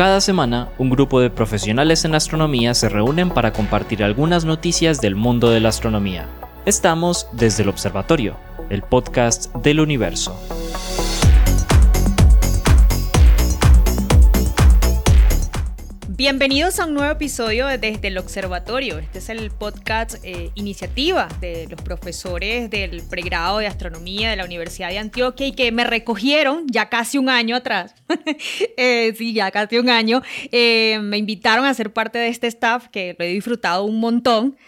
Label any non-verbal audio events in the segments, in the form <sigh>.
Cada semana, un grupo de profesionales en astronomía se reúnen para compartir algunas noticias del mundo de la astronomía. Estamos desde el Observatorio, el podcast del universo. Bienvenidos a un nuevo episodio de Desde el Observatorio. Este es el podcast eh, iniciativa de los profesores del pregrado de astronomía de la Universidad de Antioquia y que me recogieron ya casi un año atrás. <laughs> Eh, sí, ya casi un año. Eh, me invitaron a ser parte de este staff que lo he disfrutado un montón.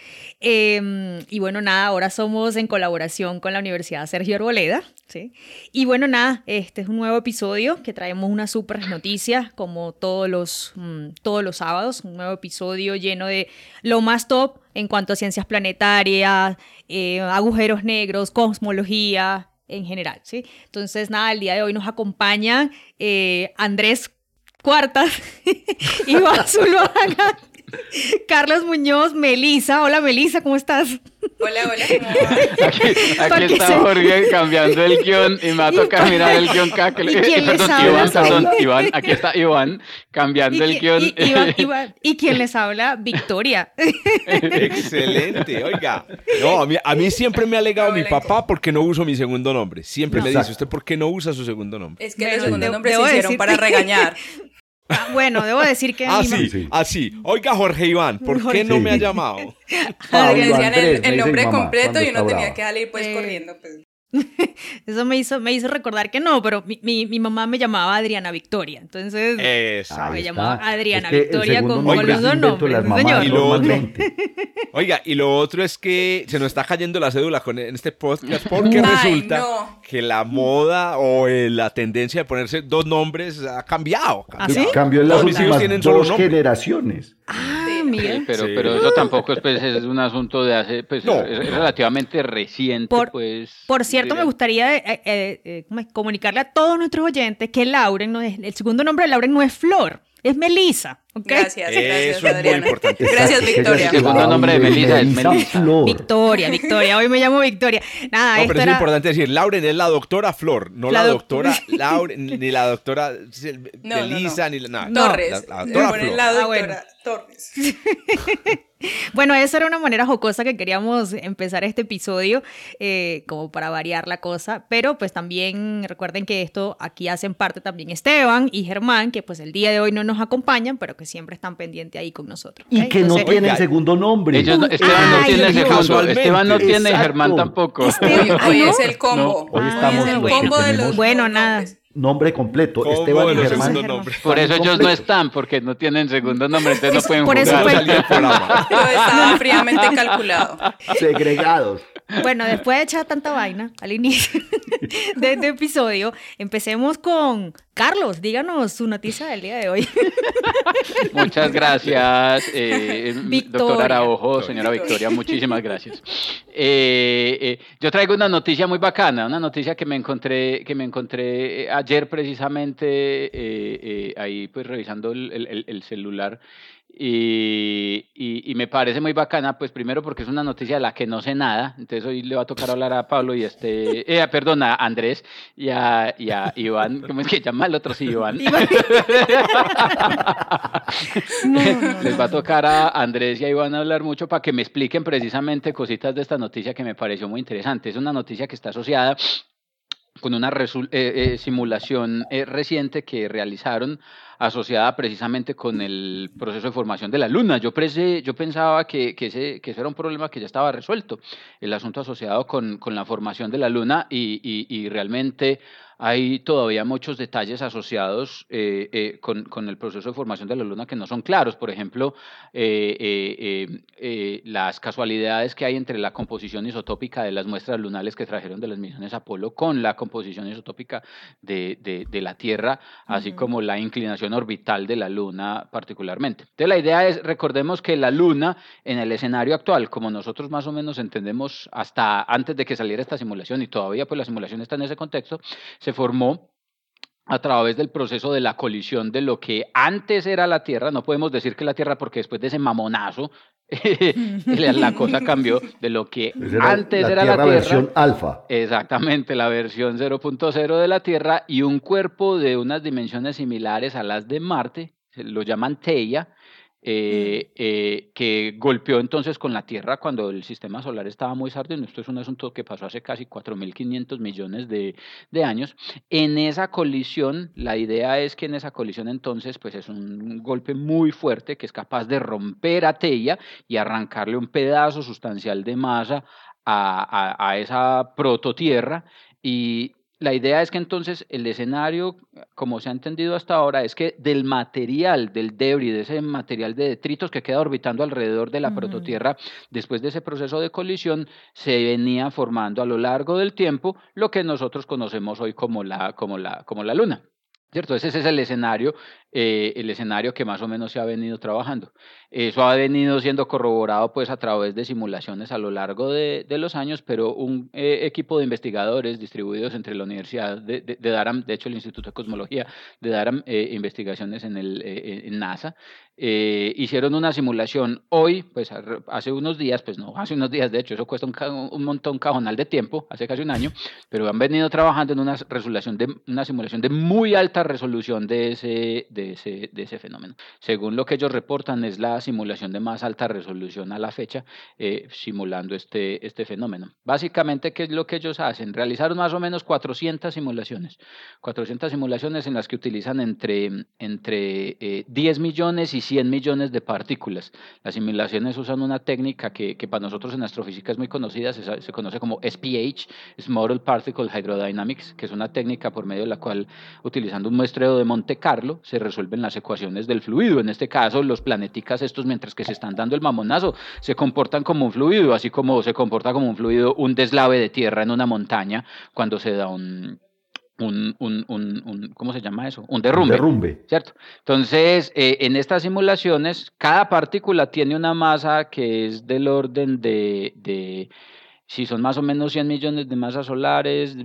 Em, y bueno, nada, ahora somos en colaboración con la Universidad Sergio Arboleda. ¿sí? Y bueno, nada, este es un nuevo episodio que traemos una súper noticia como todos los, mm, todos los sábados. Un nuevo episodio lleno de lo más top en cuanto a ciencias planetarias, eh, agujeros negros, cosmología en general. ¿sí? Entonces, nada, el día de hoy nos acompaña eh, Andrés Cuartas <laughs> y Zuluaga. <laughs> Carlos Muñoz, Melisa. Hola Melisa, ¿cómo estás? Hola, hola, ¿cómo <laughs> Aquí, aquí está Jorge cambiando el guion y me va a <laughs> tocar mirar el guion acá. ¿Y quién les habla? Perdón, Iván, aquí está Iván cambiando el guion. Y, quién les habla? Victoria. Excelente, oiga. No, a mí, a mí siempre me ha alegado mi papá porque no uso mi segundo nombre. Siempre me dice, ¿usted por qué no usa su segundo nombre? Es que los segundos nombres se hicieron para regañar. Ah, bueno, debo decir que. Ah, sí, así. Ah, Oiga, Jorge Iván, ¿por qué no me ha llamado? Porque <laughs> decían el, nombre completo y uno tenía que salir pues corriendo. Pues. <laughs> Eso me hizo, me hizo recordar que no, pero mi, mi, mamá me llamaba Adriana Victoria. Entonces me llamaba Adriana Victoria con, los dos nombres. Y lo otro, <laughs> oiga, y lo otro es que se nos está cayendo la cédula con, en este podcast porque resulta que la moda o eh, la tendencia de ponerse dos nombres ha cambiado. ¿Ah, sí? Cambió en las últimas dos generaciones. Ah, pero, pero eso tampoco es, pues, es un asunto de hace, pues, es, relativamente reciente, por, pues. Por cierto, me gustaría eh, eh, eh, comunicarle a todos nuestros oyentes que Lauren no es, el segundo nombre de Lauren no es Flor, es Gracias, gracias, Eso es muy importante. Gracias, Victoria. El segundo nombre de Melissa es Melissa. Victoria, Victoria. Hoy me llamo Victoria. Nada, no, pero es importante decir, Lauren es la doctora Flor, no la, doctora <laughs> Lauren, ni la doctora Melissa, ni la... No, Torres. La, doctora Flor. La doctora Torres. <laughs> Bueno, esa era una manera jocosa que queríamos empezar este episodio, eh, como para variar la cosa, pero pues también recuerden que esto aquí hacen parte también Esteban y Germán, que pues el día de hoy no nos acompañan, pero que siempre están pendientes ahí con nosotros. Y que no tienen segundo nombre. Esteban no tiene segundo, Esteban no tiene, Germán tampoco. hoy es el combo. Hoy estamos el combo de los Bueno, nada nombre completo, Esteban y Germán. Por eso ellos no están, porque no tienen segundo nombre, entonces no pueden por jugar. Eso <laughs> Todo estaba fríamente calculado. Segregados. Bueno, después de echar tanta vaina al inicio <laughs> de este episodio, empecemos con Carlos. Díganos su noticia del día de hoy. <laughs> Muchas gracias, eh, doctora Araujo, señora Victoria, muchísimas gracias. Eh, eh, yo traigo una noticia muy bacana, una noticia que me encontré, que me encontré ayer precisamente ahí pues revisando el celular y, y, me parece muy bacana, pues primero porque es una noticia de la que no sé nada, entonces hoy le va a tocar hablar a Pablo y este, eh, perdón, a Andrés y a, y a Iván, ¿cómo es que llama el otro? Sí, Iván. <laughs> Les va a tocar a Andrés y a Iván hablar mucho para que me expliquen precisamente cositas de esta noticia que me pareció muy interesante. Es una noticia que está asociada con una eh, eh, simulación eh, reciente que realizaron asociada precisamente con el proceso de formación de la Luna. Yo, yo pensaba que, ese, que, era un problema que ya estaba resuelto, el asunto asociado con, con la formación de la Luna y, y realmente hay todavía muchos detalles asociados eh, eh, con, con, el proceso de formación de la Luna que no son claros. Por ejemplo, eh, las casualidades que hay entre la composición isotópica de las muestras lunares que trajeron de las misiones Apolo con la composición isotópica de, de, de la Tierra, así como la inclinación orbital de la Luna particularmente. Entonces, la idea es, recordemos que la Luna en el escenario actual, como nosotros más o menos entendemos hasta antes de que saliera esta simulación y todavía pues la simulación está en ese contexto, se formó a través del proceso de la colisión de lo que antes era la Tierra, no podemos decir que la Tierra porque después de ese mamonazo <laughs> la cosa cambió de lo que antes era la Tierra. versión alfa. Exactamente, la versión 0.0 de la Tierra y un cuerpo de unas dimensiones similares a las de Marte lo llaman Teia, eh, eh, que golpeó entonces con la Tierra cuando el sistema solar estaba muy sardino. Esto es un asunto que pasó hace casi 4.500 millones de, años. En esa colisión, la idea es que en esa colisión entonces, pues es un golpe muy fuerte que es capaz de romper a Teia y arrancarle un pedazo sustancial de masa a, a, a esa prototierra y la idea es que entonces el escenario, como se ha entendido hasta ahora, es que del material, del debris, de ese material de detritos que queda orbitando alrededor de la prototierra, después de ese proceso de colisión, se venía formando a lo largo del tiempo lo que nosotros conocemos hoy como la, como la, como la Luna. ¿Cierto? Ese es el escenario, eh, el escenario que más o menos se ha venido trabajando. Eso ha venido siendo corroborado pues a través de simulaciones a lo largo de, de los años, pero un eh, equipo de investigadores distribuidos entre la Universidad de, de, de, Durham, de hecho el Instituto de Cosmología de Durham, eh, investigaciones en, el, en NASA, hicieron una simulación hoy, pues hace unos días, pues no, hace unos días, de hecho, eso cuesta un, un montón cajonal de tiempo, hace casi un año, pero han venido trabajando en una resolución de una simulación de muy alta resolución de ese, de de ese fenómeno. Según lo que ellos reportan, es la simulación de más alta resolución a la fecha, eh, simulando este, este fenómeno. Básicamente, ¿qué es lo que ellos hacen? Realizaron más o menos 400 simulaciones, 400 simulaciones en las que utilizan entre, entre eh, 10 millones y 100 millones de partículas. Las simulaciones usan una técnica que, que para nosotros en astrofísica es muy conocida, se, se conoce como SPH, Small Particle Hydrodynamics, que es una técnica por medio de la cual, utilizando un muestreo de Monte Carlo, se resuelven las ecuaciones del fluido. En este caso, los planeticas estos, mientras que se están dando el mamonazo, se comportan como un fluido, así como se comporta como un fluido un deslave de tierra en una montaña cuando se da un, un, un, un, ¿cómo se llama eso? Un derrumbe. derrumbe. ¿Cierto? Entonces, eh, en estas simulaciones, cada partícula tiene una masa que es del orden de, de si son más o menos 100 millones de masas solares,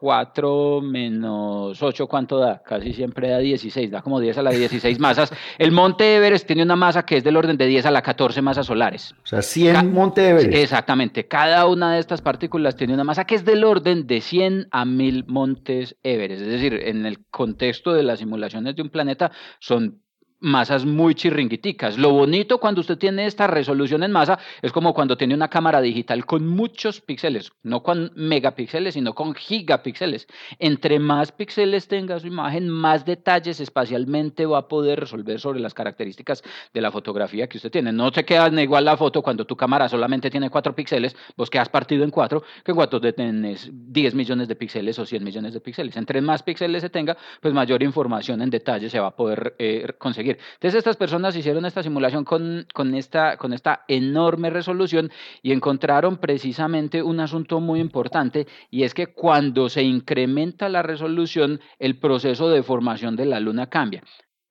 24 menos 8, ¿cuánto da? Casi siempre da 16, da como 10 a la 16 masas. El Monte Everest tiene una masa que es del orden de 10 a la 14 masas solares. O sea, 100 Ca Monte Everest. Exactamente. Cada una de estas partículas tiene una masa que es del orden de 100 a 1000 Montes Everest. Es decir, en el contexto de las simulaciones de un planeta son masas muy chirringuiticas. Lo bonito cuando usted tiene esta resolución en masa es como cuando tiene una cámara digital con muchos píxeles, no con megapíxeles, sino con gigapíxeles. Entre más píxeles tenga su imagen, más detalles espacialmente va a poder resolver sobre las características de la fotografía que usted tiene. No se queda igual la foto cuando tu cámara solamente tiene cuatro píxeles, vos quedas partido en cuatro, que cuando tenés 10 millones de píxeles o 100 millones de píxeles. Entre más píxeles se tenga, pues mayor información en detalle se va a poder eh, conseguir. Entonces estas personas hicieron esta simulación con, con, esta, con esta enorme resolución y encontraron precisamente un asunto muy importante y es que cuando se incrementa la resolución, el proceso de formación de la luna cambia.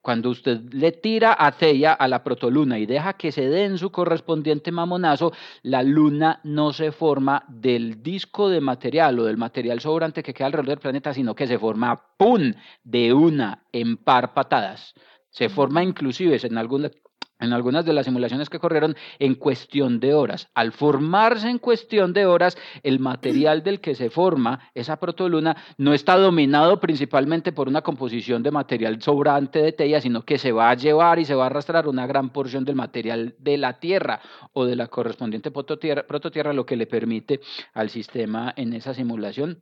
Cuando usted le tira a Theia a la protoluna y deja que se dé en su correspondiente mamonazo, la luna no se forma del disco de material o del material sobrante que queda alrededor del planeta, sino que se forma, ¡pum!, de una, en par patadas. Se forma inclusive en algunas, en algunas de las simulaciones que corrieron en cuestión de horas. Al formarse en cuestión de horas, el material del que se forma esa protoluna no está dominado principalmente por una composición de material sobrante de Teia, sino que se va a llevar y se va a arrastrar una gran porción del material de la Tierra o de la correspondiente prototierra, prototierra lo que le permite al sistema en esa simulación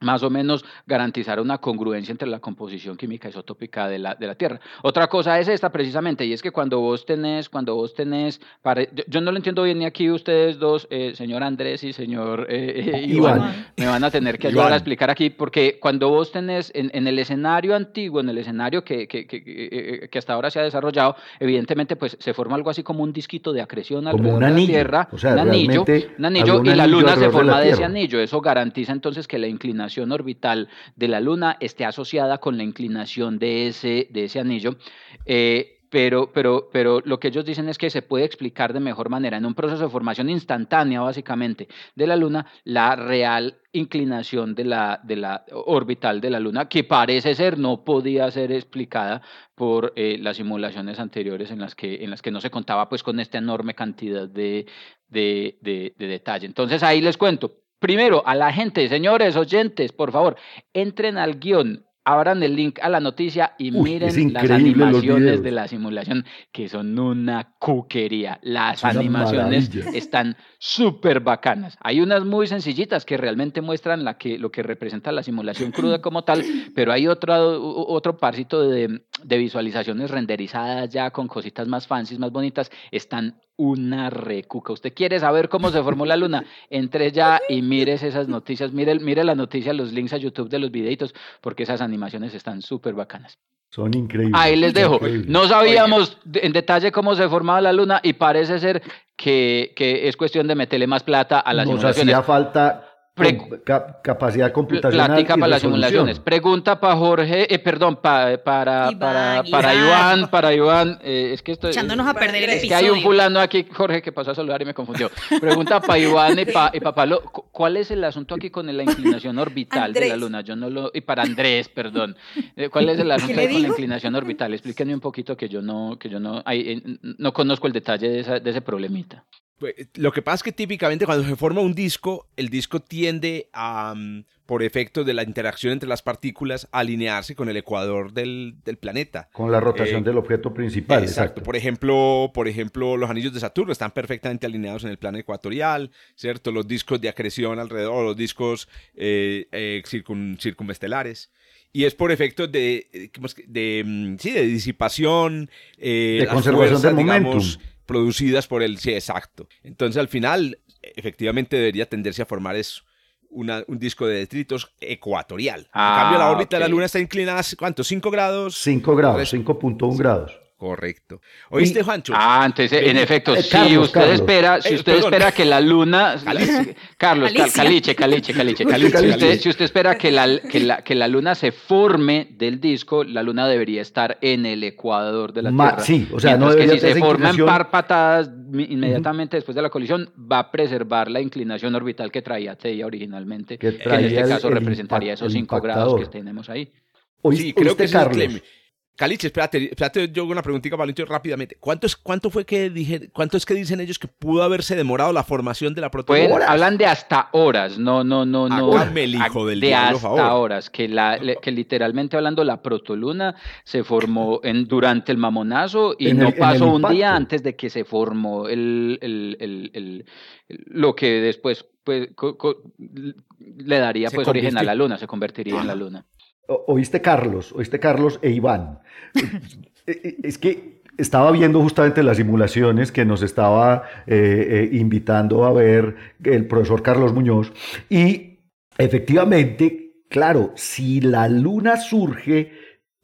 más o menos garantizar una congruencia entre la composición química isotópica de la, de la Tierra. Otra cosa es esta precisamente, y es que cuando vos tenés, cuando vos tenés, yo, yo no lo entiendo bien ni aquí ustedes dos, eh, señor Andrés y señor eh, eh, Iván, Iván, me van a tener que ayudar a explicar aquí, porque cuando vos tenés en, en el escenario antiguo, en el escenario que, que, que, que, hasta ahora se ha desarrollado, evidentemente pues se forma algo así como un disquito de acreción alrededor como un anillo, de la Tierra, o sea, un anillo, un anillo, y la Luna se forma de, de ese anillo, eso garantiza entonces que la inclinación orbital de la Luna esté asociada con la inclinación de ese, de ese anillo. Eh, pero, pero, pero lo que ellos dicen es que se puede explicar de mejor manera en un proceso de formación instantánea, básicamente, de la Luna, la real inclinación de la, de la orbital de la Luna, que parece ser no podía ser explicada por eh, las simulaciones anteriores en las, que, en las que no se contaba pues con esta enorme cantidad de, de, de, de detalle. Entonces ahí les cuento, Primero, a la gente, señores oyentes, por favor, entren al guion abran el link a la noticia y miren las animaciones de la simulación, que son una cuquería. Las animaciones están súper bacanas. Hay unas muy sencillitas que realmente muestran la que, lo que representa la simulación cruda como tal, pero hay otro, otro parcito de, de visualizaciones renderizadas ya con cositas más fancies, más bonitas. Están una recuca. ¿Usted quiere saber cómo se formó la luna? <laughs> Entre ya y mires esas noticias, mire, mire la noticia, los links a YouTube de los videitos, porque esas animaciones están súper bacanas. Son increíbles. Ahí les dejo. No sabíamos en detalle cómo se formaba la luna y parece ser que, que es cuestión de meterle más plata a las Nos hacía falta capacidad computacional. Plática para las simulaciones. Pregunta para Jorge, eh, perdón, para, para, para, para Iván, para Iván. Eh, es que estoy. Echándonos a perder el es que hay un fulano aquí, Jorge, que pasó a saludar y me confundió. Pregunta para <laughs> Iván y para y Pablo. ¿Cuál es el asunto aquí con la inclinación orbital de la Luna? Yo no lo. Y para Andrés, perdón. Eh, ¿Cuál es el asunto con la inclinación orbital? Explíquenme un poquito que yo no, que yo no, no conozco el detalle de, de ese problemita. Pues, lo que pasa es que típicamente cuando se forma un disco, el disco tiende a, mm, por efecto de la interacción entre las partículas, a alinearse con el ecuador del, planeta. Con la rotación eh, del objeto principal. Exacto. Por ejemplo, por ejemplo, los anillos de Saturno están perfectamente alineados en el plano ecuatorial, ¿cierto? Los discos de acreción alrededor, los discos eh, eh, circunestelares y es por efecto de, de, mm, sí, de disipación, de conservación del momentum producidas por el... Sí, exacto. Entonces al final, efectivamente debería tenderse a formar eso. un disco de detritos ecuatorial. en cambio, la ah, órbita de la Luna está inclinada, ¿cuánto? ¿5 grados? 5 grados, 5.1 grados. Correcto. ¿Oíste, Juancho? Ah, entonces, en efecto, eh, si usted espera, si eh, usted espera que la luna, <laughs> Carlos, Caliche, Caliche, Caliche, Caliche. Si, usted, espera que la, que, la, que la luna se forme del disco, la luna debería estar en el ecuador de la Tierra. Sí, o sea, no que si se forma en par patadas inmediatamente después de la colisión, va a preservar la inclinación orbital que traía Teia originalmente. Que en este caso representaría esos 5 grados que tenemos ahí. sí, creo que Carlos. Caliche, espérate, espérate, yo hago una preguntita para rápidamente. ¿Cuánto es, ¿Cuánto fue que dije, cuánto es que dicen ellos que pudo haberse demorado la formación de la proteína? Pues, hablan de hasta horas, no, no, no, no. el hijo del de hasta horas, que, la, que literalmente hablando la protoluna se formó en, durante el mamonazo y no pasó un día antes de que se formó el, el, el, lo que después pues, le daría pues origen a la luna, se convertiría en la luna oíste Carlos, oíste Carlos e Iván. E, e, es que estaba viendo justamente las simulaciones que nos estaba eh, eh, invitando a ver el profesor Carlos Muñoz y efectivamente, claro, si la luna surge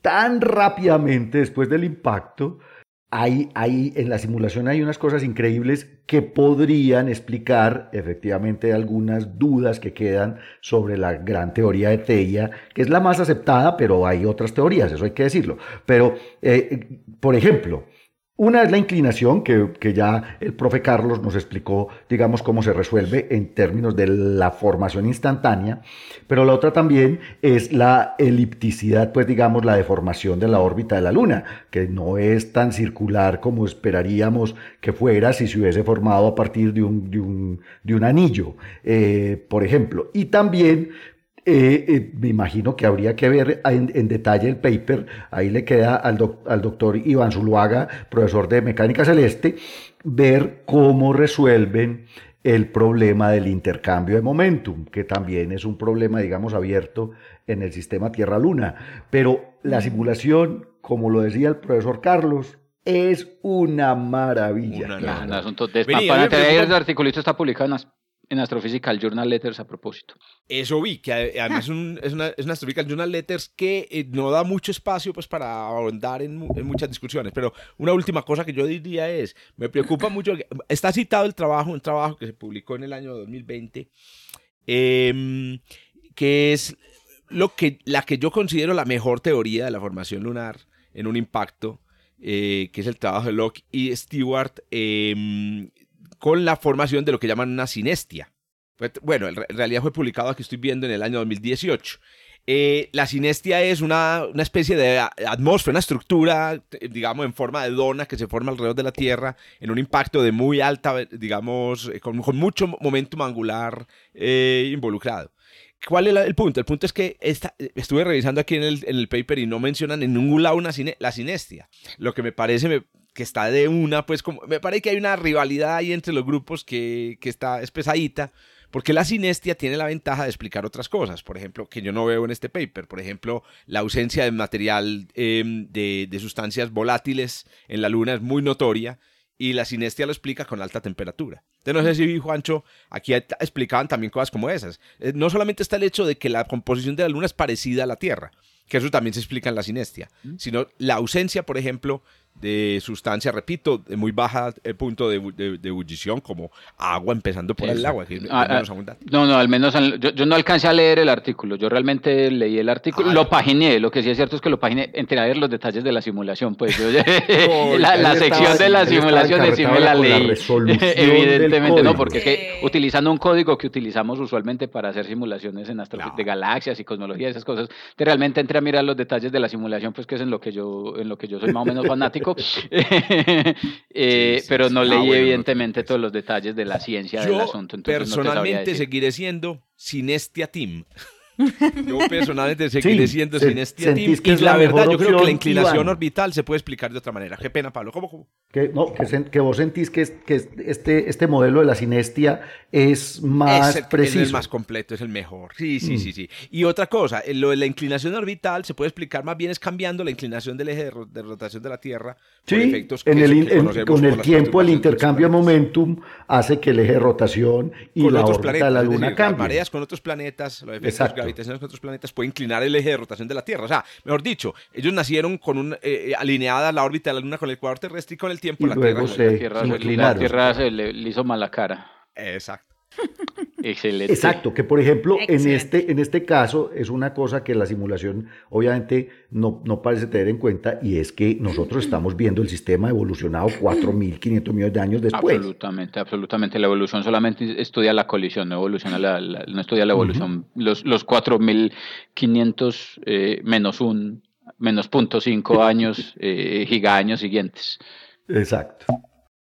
tan rápidamente después del impacto, hay, en la simulación hay unas cosas increíbles que podrían explicar efectivamente algunas dudas que quedan sobre la gran teoría de Teia, que es la más aceptada, pero hay otras teorías, eso hay que decirlo. Pero, eh, por ejemplo, una es la inclinación, que, ya el profe Carlos nos explicó, digamos, cómo se resuelve en términos de la formación instantánea, pero la otra también es la elipticidad, pues digamos, la deformación de la órbita de la Luna, que no es tan circular como esperaríamos que fuera si se hubiese formado a partir de un, de un, anillo, eh, por ejemplo. Y también eh, eh, me imagino que habría que ver en, detalle el paper, ahí le queda al, doctor Iván Zuluaga, profesor de mecánica celeste, ver cómo resuelven el problema del intercambio de momentum, que también es un problema, digamos, abierto en el sistema Tierra-Luna. Pero la simulación, como lo decía el profesor Carlos, es una maravilla. Un asunto de el articulito está publicado en en Astrophysical Journal Letters a propósito. Eso vi, que además es, un, es, una, es una Astrophysical Journal Letters que eh, no da mucho espacio pues, para ahondar en, muchas discusiones. Pero una última cosa que yo diría es, me preocupa mucho, está citado el trabajo, un trabajo que se publicó en el año 2020, em, que es lo que, la que yo considero la mejor teoría de la formación lunar en un impacto, eh, que es el trabajo de Locke y Stewart, eh, con la formación de lo que llaman una sinestia. Bueno, en realidad fue publicado, aquí estoy viendo, en el año 2018. Eh, la sinestia es una, especie de atmósfera, una estructura, digamos, en forma de dona que se forma alrededor de la Tierra en un impacto de muy alta, digamos, eh, con, mucho momento angular eh, involucrado ¿Cuál es el punto? El punto es que esta, estuve revisando aquí en el, en el, paper y no mencionan en ningún lado una la sinestia. Lo que me parece que está de una, pues como, me parece que hay una rivalidad ahí entre los grupos que, que está es pesadita, porque la sinestia tiene la ventaja de explicar otras cosas, por ejemplo, que yo no veo en este paper, por ejemplo, la ausencia de material em, de, de sustancias volátiles en la luna es muy notoria y la sinestia lo explica con alta temperatura. Entonces, no sé si Juancho, aquí explicaban también cosas como esas. Eh, no solamente está el hecho de que la composición de la Luna es parecida a la Tierra, que eso también se explica en la sinestia, sino la ausencia, por ejemplo, de sustancia, repito, de muy baja el eh, punto de, de, ebullición, como agua, empezando por el agua, que ah, ah, No, no, al menos yo, no alcancé a leer el artículo, yo realmente leí el artículo, lo paginé, lo que sí es cierto es que lo paginé, entré a ver los detalles de la simulación, pues yo, <laughs> la, sección de la simulación sí me la leí, <laughs> evidentemente, no, porque es que utilizando un código que utilizamos usualmente para hacer simulaciones en de galaxias y cosmología, esas cosas, realmente entré a mirar los detalles de la simulación, pues que es en lo que yo, en lo que yo soy más o menos fanático, <laughs> <laughs> Eh, pero no ah, leí evidentemente todos los detalles de la ciencia del asunto. personalmente seguiré siendo Sinestia Team. <laughs> Yo personalmente seguiré siendo sin este team. Y la, verdad, yo creo que la inclinación orbital se puede explicar de otra manera. Qué pena, Pablo. ¿Cómo? Que, no, que, vos sentís que, que este, este modelo de la sinestia es más preciso. Es el más completo, es el mejor. Sí, sí, mm. sí, sí. Y otra cosa, lo de la inclinación orbital se puede explicar más bien es cambiando la inclinación del eje de, rotación de la Tierra. Sí, efectos en el, con el tiempo el intercambio de momentum hace que el eje de rotación y la órbita de la Luna cambien. mareas con otros planetas, los efectos gravitacionales con otros planetas puede inclinar el eje de rotación de la Tierra. O sea, mejor dicho, ellos nacieron con un, eh, eh, alineada la órbita de la Luna con el ecuador terrestre y con el tiempo la, tierra, la Tierra, se le, hizo mala cara. Exacto. Excelente. Exacto, que por ejemplo, en este, en este caso es una cosa que la simulación obviamente no, no parece tener en cuenta y es que nosotros <clears throat> estamos viendo el sistema evolucionado 4.500 millones de años después. Absolutamente, absolutamente. La evolución solamente estudia la colisión, no, evoluciona la, no estudia la evolución. Los, los 4.500 eh, menos un, menos punto cinco años, eh, gigaños siguientes. Exacto.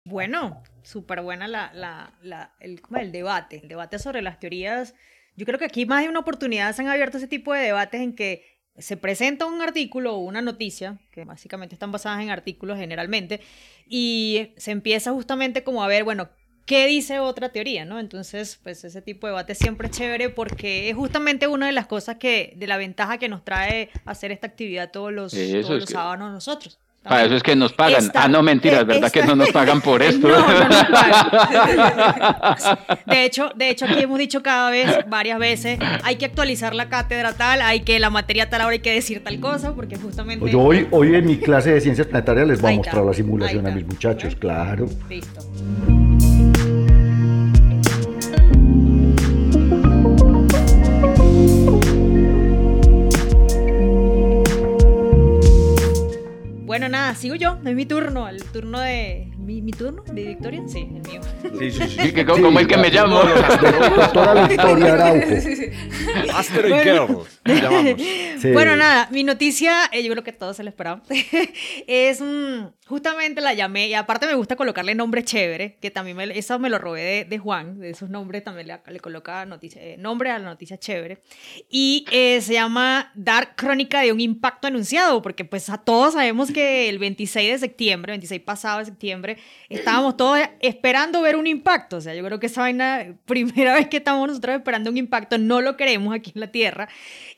Bueno, súper buena la, la, la, el, el debate, el debate sobre las teorías. Yo creo que aquí más de una oportunidad se han abierto ese tipo de debates en que se presenta un artículo o una noticia, que básicamente están basadas en artículos generalmente, y se empieza justamente como a ver, bueno, ¿qué dice otra teoría? ¿no? Entonces, pues ese tipo de debate siempre es chévere porque es justamente una de las cosas que, de la ventaja que nos trae hacer esta actividad todos los, todos los sábados nosotros. Para eso es que nos pagan. ah, no, mentiras, ¿verdad que no nos pagan por <laughs> esto? No, no nos pagan. <laughs> De hecho, de hecho, aquí hemos dicho cada vez, varias veces, hay que actualizar la cátedra tal, hay que la materia tal, ahora hay que decir tal cosa, porque justamente... Yo hoy, hoy en mi clase de ciencias planetarias les voy a mostrar la simulación a mis muchachos, claro. Listo. Bueno, nada, sigo yo, es mi turno, el turno de... ¿Mi, mi turno? ¿De Victoria? Sí, el mío. Sí, sí, sí. que, como el que me llamo. Doctora Victoria <laughs> Araujo. <laughs> Sí, <laughs> sí, bueno, nada, mi noticia, eh, yo creo que todos se lo esperaban, <laughs> es un justamente la llamé y aparte me gusta colocarle nombre chévere, que también me, eso me lo robé de, Juan, de esos nombres también le, le coloca noticia, eh, nombre a la noticia chévere. Y eh, se llama Dar Crónica de un Impacto Anunciado, porque pues a todos sabemos que el 26 de septiembre, 26 pasado de septiembre, estábamos todos esperando ver un impacto. O sea, yo creo que esa vaina, <laughs> primera vez que estamos nosotros esperando un impacto, no lo queremos aquí en la Tierra,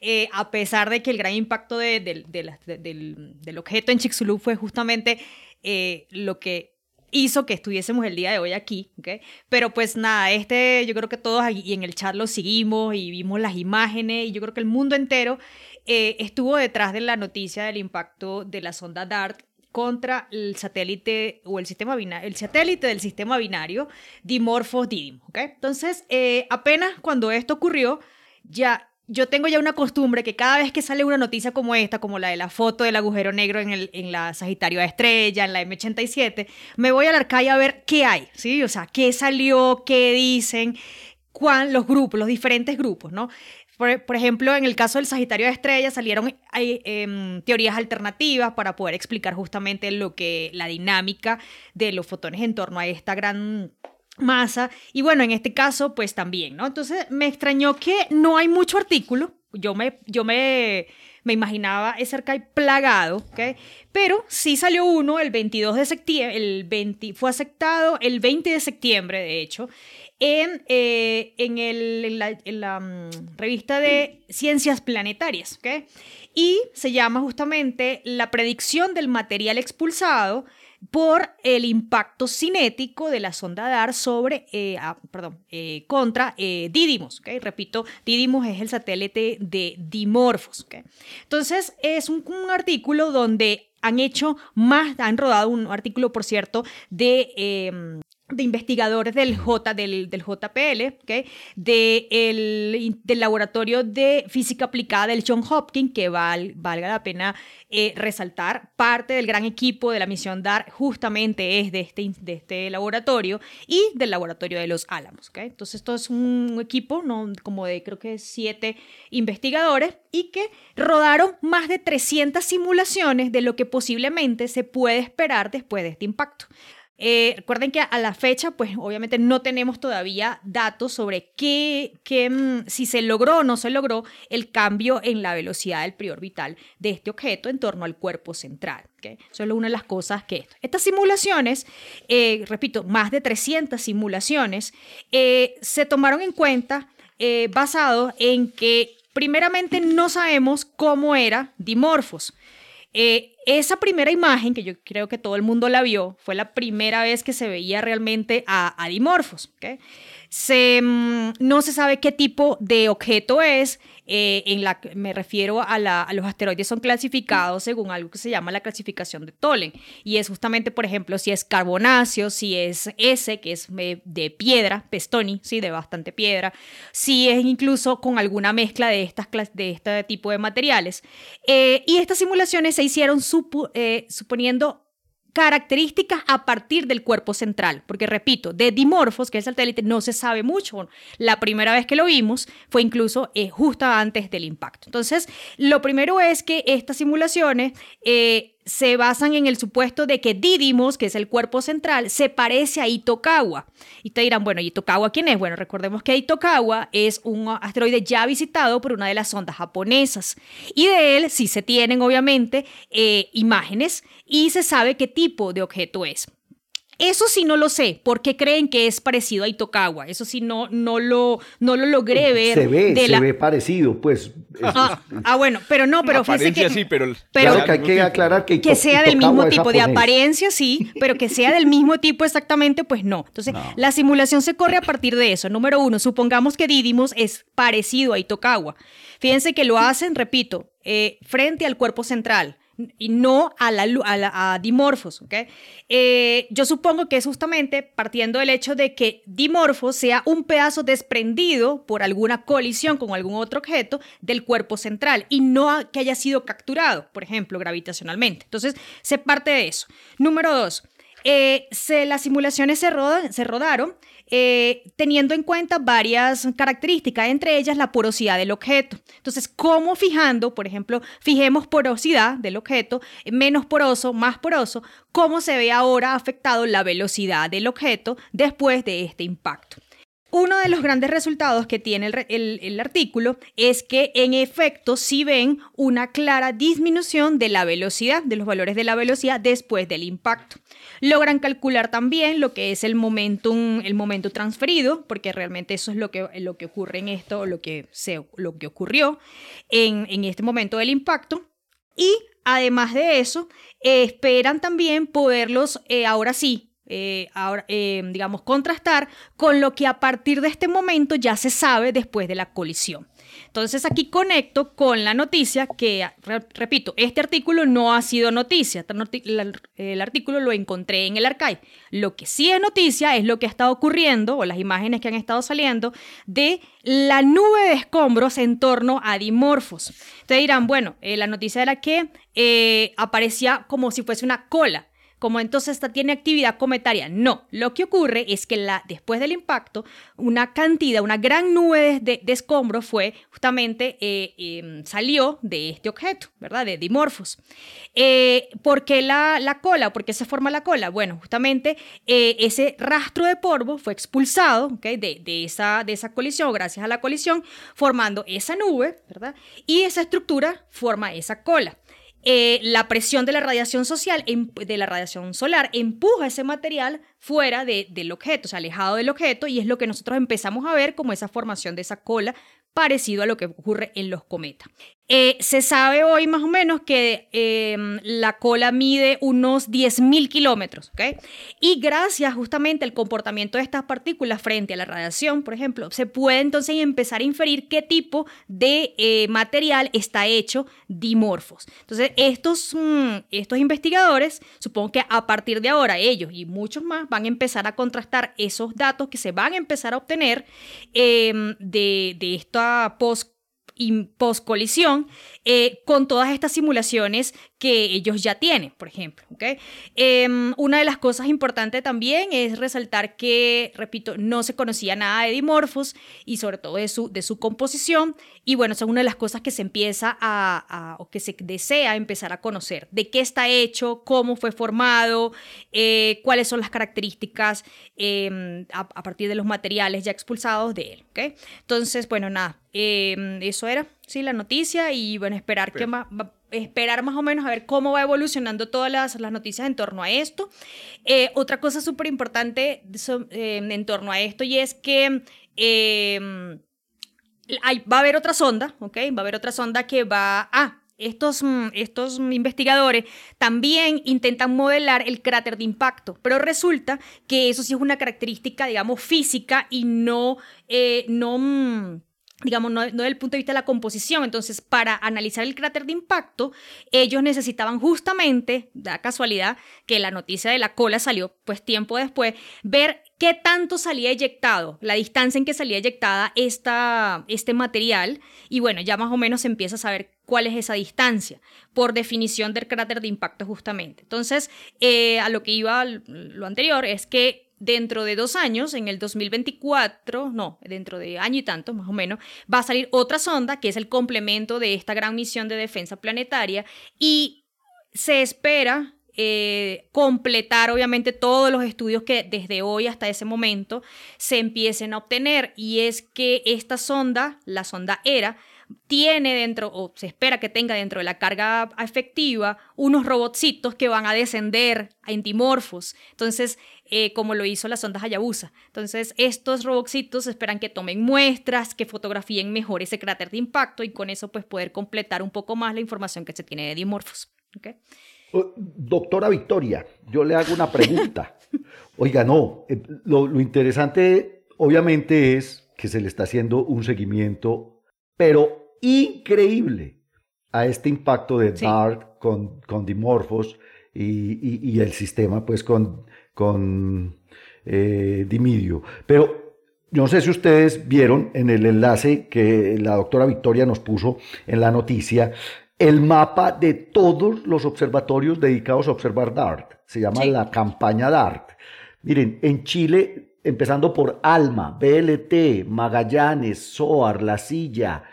eh, a pesar de que el gran impacto de, del, objeto en Chicxulub fue justamente eh, lo que hizo que estuviésemos el día de hoy aquí, ¿ok? Pero pues nada, este yo creo que todos y en el chat lo seguimos y vimos las imágenes y yo creo que el mundo entero eh, estuvo detrás de la noticia del impacto de la sonda DART contra el satélite o el sistema binario, el satélite del sistema binario Dimorphos Didymos, ¿ok? Entonces, apenas cuando esto ocurrió, ya yo tengo ya una costumbre que cada vez que sale una noticia como esta, como la de la foto del agujero negro en, el, en la Sagitario de Estrella, en la M87, me voy al arcade a ver qué hay, ¿sí? O sea, qué salió, qué dicen, cuán, los grupos, los diferentes grupos, ¿no? Por, ejemplo, en el caso del Sagitario de Estrella salieron hay, em, teorías alternativas para poder explicar justamente lo que la dinámica de los fotones en torno a esta gran masa. Y bueno, en este caso, pues también, ¿no? Entonces me extrañó que no hay mucho artículo. Yo me, yo me, me imaginaba ese archive plagado, ¿ok? Pero sí salió uno el 22 de septiembre, el 20, fue aceptado el 20 de septiembre, de hecho, en, eh, en, el, la mm, revista de Ciencias Planetarias, ¿ok? Y se llama justamente La predicción del material expulsado por el impacto cinético de la sonda DAR sobre, eh, ah, perdón, eh, contra eh. ¿okay? Repito, Didymos es el satélite de Dimorphos. ¿okay? Entonces, es un, un, artículo donde han hecho más, han rodado un artículo, por cierto, de em, de investigadores del, J, del, del JPL, ¿okay? de el, del Laboratorio de Física Aplicada del John Hopkins, que val, valga la pena eh, resaltar, parte del gran equipo de la misión DAR justamente es de este, de este laboratorio y del Laboratorio de los Álamos. ¿okay? Entonces, esto es un equipo ¿no? como de creo que siete investigadores y que rodaron más de 300 simulaciones de lo que posiblemente se puede esperar después de este impacto. Eh, recuerden que a la fecha, pues obviamente no tenemos todavía datos sobre qué, qué, mm, si se logró o no se logró el cambio en la velocidad del preorbital de este objeto en torno al cuerpo central. ¿okay? Solo una de las cosas que esto. Estas simulaciones, eh, repito, más de 300 simulaciones, eh, se tomaron en cuenta eh, basado en que primeramente no sabemos cómo era Dimorphos. Eh, esa primera imagen, que yo creo que todo el mundo la vio, fue la primera vez que se veía realmente a, a dimorfos. ¿okay? Mm, no se sabe qué tipo de objeto es, eh, en la, me refiero a, la, los asteroides son clasificados según algo que se llama la clasificación de Tholen. Y es justamente, por ejemplo, si es carbonáceo, si es S, que es eh, de piedra, pestoni, sí, de bastante piedra, si es incluso con alguna mezcla de, estas, de este tipo de materiales. Eh, y estas simulaciones se hicieron supo, suponiendo características a partir del cuerpo central, porque repito, de Dimorphos, que es el satélite, no se sabe mucho. La primera vez que lo vimos fue incluso eh, justo antes del impacto. Entonces, lo primero es que estas simulaciones eh, se basan en el supuesto de que Didymos, que es el cuerpo central, se parece a Itokawa. Y te dirán, bueno, ¿Itokawa quién es? Bueno, recordemos que Itokawa es un asteroide ya visitado por una de las sondas japonesas. Y de él sí se tienen, obviamente, eh, imágenes y se sabe qué tipo de objeto es. Eso sí no lo sé, porque creen que es parecido a Itokawa. Eso sí no, no, lo, no lo logré ver. Se ve, se ve parecido, pues. Ah, ah, bueno, pero no, pero fíjese que, sí, pero, pero claro que hay que aclarar que, que sea del mismo tipo, de apariencia sí, pero que sea del mismo tipo exactamente, pues no. Entonces, No. la simulación se corre a partir de eso. Número uno, supongamos que Didymos es parecido a Itokawa. Fíjense que lo hacen, repito, eh, frente al cuerpo central y no a, la, a, la- a Dimorphos. Eh, yo supongo que es justamente partiendo del hecho de que Dimorphos sea un pedazo desprendido por alguna colisión con algún otro objeto del cuerpo central y no que haya sido capturado, por ejemplo, gravitacionalmente. Entonces, se parte de eso. Número dos, eh, se, las simulaciones se, rodaron eh, teniendo en cuenta varias características, entre ellas la porosidad del objeto. Entonces, ¿cómo fijando, por ejemplo, fijemos porosidad del objeto, menos poroso, más poroso, cómo se ve ahora afectado la velocidad del objeto después de este impacto? Uno de los grandes resultados que tiene el, artículo es que en efecto sí ven una clara disminución de la velocidad, de los valores de la velocidad después del impacto. Logran calcular también lo que es el el momento transferido, porque realmente eso es lo que, lo que ocurre en esto, lo que, se, lo que ocurrió en, en este momento del impacto. Y además de eso, esperan también poderlos, eh, ahora sí, eh, ahora, eh, digamos, contrastar con lo que a partir de este momento ya se sabe después de la colisión. Entonces aquí conecto con la noticia que, re- repito, este artículo no ha sido noticia, el artículo lo encontré en el archive. Lo que sí es noticia es lo que ha estado ocurriendo, o las imágenes que han estado saliendo, de la nube de escombros en torno a Dimorphos. Ustedes dirán, bueno, eh, la noticia era que aparecía como si fuese una cola. Como entonces esta tiene actividad cometaria. No, lo que ocurre es que la, después del impacto, una cantidad, una gran nube de, escombros fue justamente, eh, em, salió de este objeto, ¿verdad? De Dimorphos. Eh, ¿Por qué la, la, cola? ¿Por qué se forma la cola? Bueno, justamente eh, ese rastro de polvo fue expulsado de, de, esa, de esa colisión, gracias a la colisión, formando esa nube, ¿verdad? Y esa estructura forma esa cola. Eh, la presión de la radiación social, em, de la radiación solar, empuja ese material fuera de, del objeto, o sea, alejado del objeto, y es lo que nosotros empezamos a ver como esa formación de esa cola parecido a lo que ocurre en los cometas. Eh, se sabe hoy más o menos que em, la cola mide unos 10.000 kilómetros, ¿ok? Y gracias justamente al comportamiento de estas partículas frente a la radiación, por ejemplo, se puede entonces empezar a inferir qué tipo de eh, material está hecho dimorfos. Entonces, estos, mm, estos investigadores, supongo que a partir de ahora ellos y muchos más van a empezar a contrastar esos datos que se van a empezar a obtener em, de, de esta post post colisión eh, con todas estas simulaciones que ellos ya tienen, por ejemplo. ¿okay? Em, una de las cosas importantes también es resaltar que, repito, no se conocía nada de dimorfos y sobre todo de su, de su composición. Y bueno, una de las cosas que se empieza a, o que se desea empezar a conocer, de qué está hecho, cómo fue formado, eh, cuáles son las características em, a, partir de los materiales ya expulsados de él. Entonces, bueno, nada, em, eso era, sí, la noticia y bueno, esperar que más esperar más o menos a ver cómo va evolucionando todas las, las noticias en torno a esto. Eh, otra cosa súper importante eh, en torno a esto y es que eh, hay, va a haber otra sonda, ¿ok? Va a haber otra sonda que va a... Estos, estos, investigadores también intentan modelar el cráter de impacto, pero resulta que eso sí es una característica, digamos, física y no, no, digamos, no, desde el punto de vista de la composición. Entonces, para analizar el cráter de impacto, ellos necesitaban justamente, da casualidad que la noticia de la cola salió pues tiempo después, ver qué tanto salía eyectado, la distancia en que salía eyectada esta, este material. Y bueno, ya más o menos se empieza a saber cuál es esa distancia, por definición del cráter de impacto justamente. Entonces, eh, a lo que iba lo anterior es que dentro de dos años, en el 2024, no, dentro de año y tanto más o menos, va a salir otra sonda que es el complemento de esta gran misión de defensa planetaria y se espera eh, completar obviamente todos los estudios que desde hoy hasta ese momento se empiecen a obtener. Y es que esta sonda, la sonda ERA, tiene dentro, o se espera que tenga dentro de la carga efectiva, unos robotcitos que van a descender a entimorfos. Entonces, eh, como lo hizo la sonda Hayabusa. Entonces, estos robotcitos esperan que tomen muestras, que fotografíen mejor ese cráter de impacto y con eso pues poder completar un poco más la información que se tiene de dimorfos. ¿Okay? Doctora Victoria, yo le hago una pregunta. Oiga, no, eh, lo interesante obviamente es que se le está haciendo un seguimiento, pero increíble a este impacto de DART con, con Dimorphos y, y, el sistema pues con, con eh, Dimidio. Pero no sé si ustedes vieron en el enlace que la doctora Victoria nos puso en la noticia el mapa de todos los observatorios dedicados a observar DART. Se llama la campaña DART. Miren, en Chile, empezando por Alma, BLT, Magallanes, SOAR, La Silla,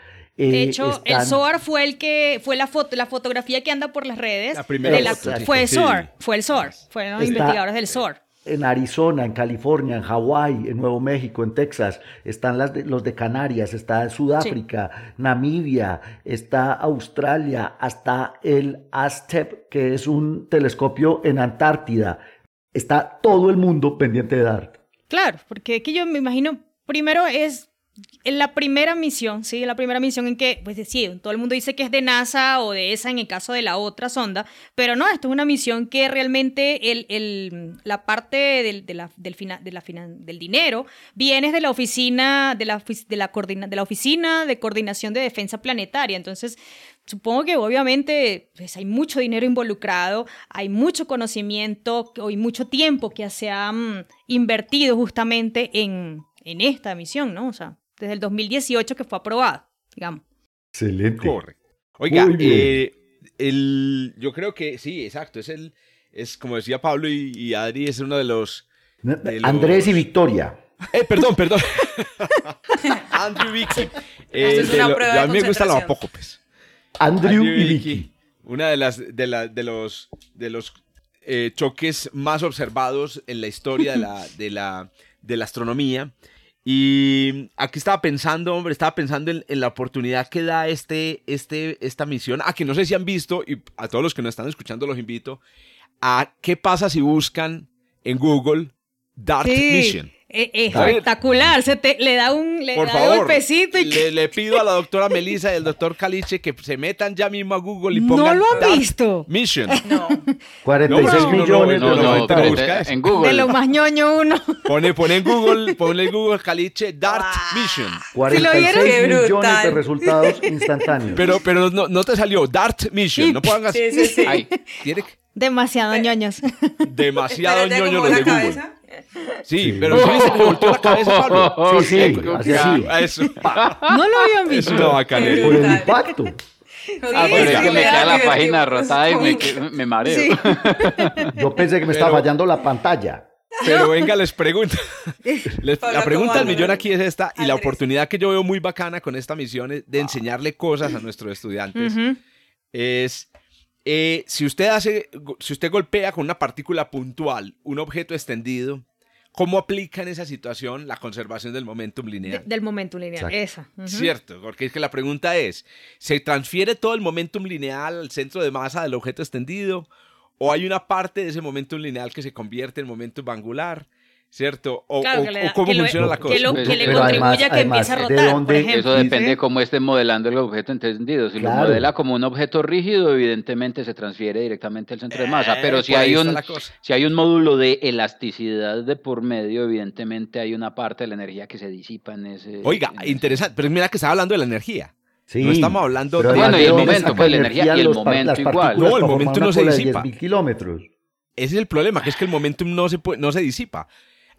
de hecho, el SOAR fue el que fue la foto, la fotografía que anda por las redes. La primera fue el SOAR, fue el SOAR, fueron los investigadores del SOAR. En Arizona, en California, en Hawái, en Nuevo México, en Texas, están las los de Canarias, está Sudáfrica, Namibia, está Australia, hasta el ASTEP, que es un telescopio en Antártida. Está todo el mundo pendiente de DART. Claro, porque aquí yo me imagino, primero es en la primera misión, sí, la primera misión en que, pues sí, todo el mundo dice que es de NASA o de esa en el caso de la otra sonda, pero no, esto es una misión que realmente el, el, la parte del, de la, del, de la del dinero viene de la oficina, de la, de la, de la oficina de coordinación de defensa planetaria, entonces supongo que obviamente pues, hay mucho dinero involucrado, hay mucho conocimiento y mucho tiempo que se ha mm, invertido justamente en, en esta misión, ¿no? O sea, desde el 2018 que fue aprobado, digamos. Excelente. Corre. Oiga, eh, el, yo creo que sí, exacto, es el, es, como decía Pablo y, Adri, es uno de los, Andrés y Victoria. Eh, perdón, perdón. <laughs> Andrew Vicky. <laughs> Eh, a mí me gusta lo poco, pues. Andrew, y Vicky. Una de las de, la, de los de los eh, choques más observados en la historia de la, de la, de la astronomía. Y aquí estaba pensando, hombre, estaba pensando en, la oportunidad que da este, este, esta misión. A que no sé si han visto, y a todos los que nos están escuchando los invito, a qué pasa si buscan en Google Dart Mission. Eh, espectacular, se te, le da un, le da golpecito. Y... Le, le, pido a la <laughs> doctora Melissa y al doctor Caliche que se metan ya mismo a Google y pongan. No lo han visto. Mission. No. 46 millones no, no, en Google. De lo más ñoño uno. Pone, pone en Google, <laughs> pone en Google Caliche Dart Mission. 46 millones de resultados <laughs> instantáneos. Pero, pero no, no te salió Dart Mission. No pongas. Sí, sí, sí. Ahí. ¿Tiene que... Demasiado ñoños. <laughs> Demasiado ñoño los de Google. Sí, pero sí viste que volteó la cabeza, Pablo. <laughs> Sí, sí, así, así. Eso. <laughs> No lo habían visto. Es una bacanería. Por el impacto. Ah, pero es que me queda la página rotada y me, me mareo. Sí. Yo pensé que me estaba fallando la pantalla. Pero venga, les pregunto. la pregunta del millón aquí es esta, y la oportunidad que yo veo muy bacana con esta misión es de enseñarle cosas a nuestros estudiantes. Es eh, si usted hace, si usted golpea con una partícula puntual un objeto extendido, ¿cómo aplica en esa situación la conservación del momentum lineal? del momentum lineal, esa. Cierto, porque es que la pregunta es, ¿se transfiere todo el momentum lineal al centro de masa del objeto extendido? ¿O hay una parte de ese momentum lineal que se convierte en momentum angular? ¿Cierto? O, cómo funciona la cosa. Que, lo, que le contribuye a que empiece a rotar, por ejemplo. Eso depende de cómo esté modelando el objeto entendido. Si lo modela como un objeto rígido, evidentemente se transfiere directamente al centro de masa. Pero eh, si hay, un, si hay un módulo de elasticidad de por medio, evidentemente hay una parte de la energía que se disipa en ese... Oiga, interesante. Pero mira que estaba hablando de la energía. Sí, no estamos hablando de... Bueno, y el momento, pues la energía y el momento igual. No, el momento no se disipa. kilómetros. Ese es el problema, que es que el momentum no se, puede, no se disipa.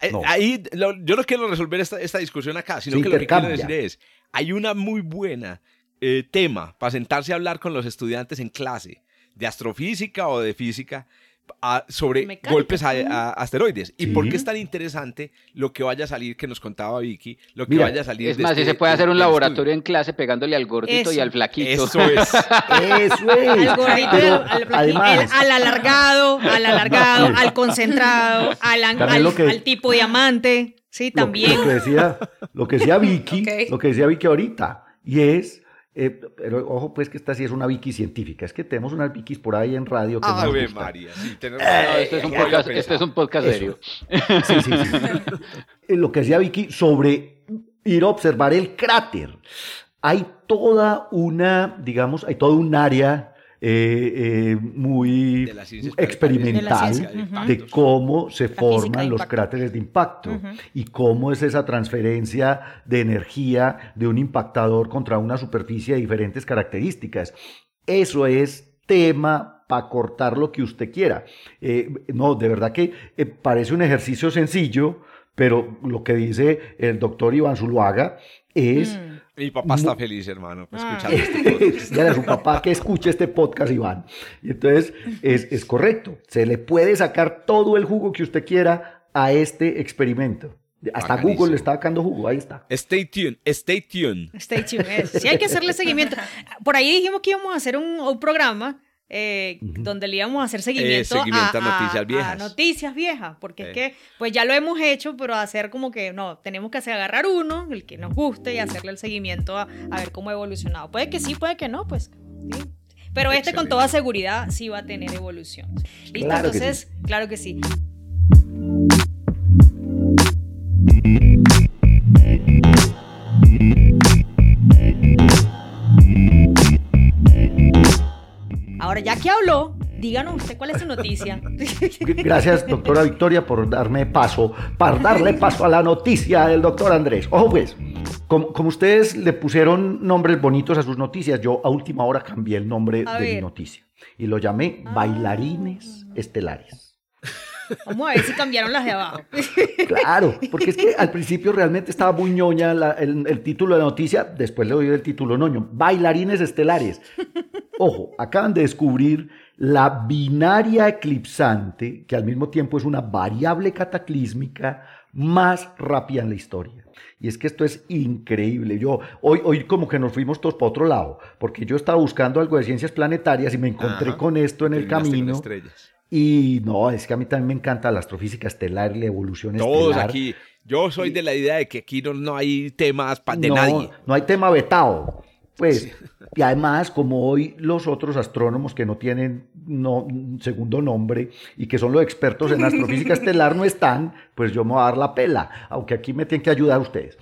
Eh, ahí yo no quiero resolver esta, esta discusión acá, sino que lo que quiero decir es, hay una muy buena eh, tema para sentarse a hablar con los estudiantes en clase de astrofísica o de física sobre golpes a, asteroides. ¿Y por qué es tan interesante lo que vaya a salir que nos contaba Vicky? Lo que vaya a salir. Es más, si este se puede hacer un laboratorio en clase pegándole al gordito y al flaquito. Eso es. <laughs> Eso es. Al gordito al, flaquito. al alargado, al alargado, al concentrado, al, al, tipo diamante. Sí, también. Lo, que decía, lo que decía <laughs> Vicky, lo que decía Vicky ahorita, y es eh, pero ojo, pues que esta sí es una wiki científica. Es que tenemos unas wikis por ahí en radio que ah, María, sí, tenemos... este, es un podcast, este es un podcast serio. Sí, sí, sí. Eh, lo que decía Vicky sobre ir a observar el cráter. Hay toda una, digamos, hay todo un área eh, eh, muy experimental de, cómo se forman los cráteres de impacto y cómo es esa transferencia de energía de un impactador contra una superficie de diferentes características. Eso es tema para cortar lo que usted quiera. Eh, no, de verdad que parece un ejercicio sencillo, pero lo que dice el doctor Iván Zuluaga es... Mm. Mi papá está feliz, hermano, ah. escuchando este <laughs> podcast. a su papá que escuche este podcast, Iván. Y entonces es, es correcto. Se le puede sacar todo el jugo que usted quiera a este experimento. Hasta Google le está sacando jugo, ahí está. Stay tuned, stay tuned. Stay tuned, sí hay que hacerle seguimiento. <laughs> Por ahí dijimos que íbamos a hacer un, un programa eh, donde le íbamos a hacer seguimiento, a, noticias viejas. noticias viejas, porque es que, pues ya lo hemos hecho, pero hacer como que, no, tenemos que hacer agarrar uno, el que nos guste, y hacerle el seguimiento a, ver cómo ha evolucionado. Puede que sí, puede que no, pues. Pero este con toda seguridad sí va a tener evolución. ¿Listo? Entonces, claro que sí. Ya que habló, díganos usted cuál es su noticia. Gracias, doctora Victoria, por darme paso, para darle paso a la noticia del doctor Andrés. Ojo, pues, como, ustedes le pusieron nombres bonitos a sus noticias, yo a última hora cambié el nombre de mi noticia y lo llamé ah. Bailarines Estelares. Vamos a ver si cambiaron las de abajo. <laughs> Claro, porque es que al principio realmente estaba muy ñoña el, título de la noticia, después le doy el título ñoño. Bailarines estelares. Ojo, acaban de descubrir la binaria eclipsante, que al mismo tiempo es una variable cataclísmica más rápida en la historia. Y es que esto es increíble. Yo hoy, hoy como que nos fuimos todos para otro lado, porque yo estaba buscando algo de ciencias planetarias y me encontré con esto en el camino. Y no, es que a mí también me encanta la astrofísica estelar y la evolución Todos aquí. Yo soy de la idea de que aquí no, hay temas de nadie. No hay tema vetado. Pues, y además, como hoy los otros astrónomos que no tienen no, segundo nombre y que son los expertos en astrofísica <laughs> estelar no están, pues yo me voy a dar la pela, aunque aquí me tienen que ayudar ustedes.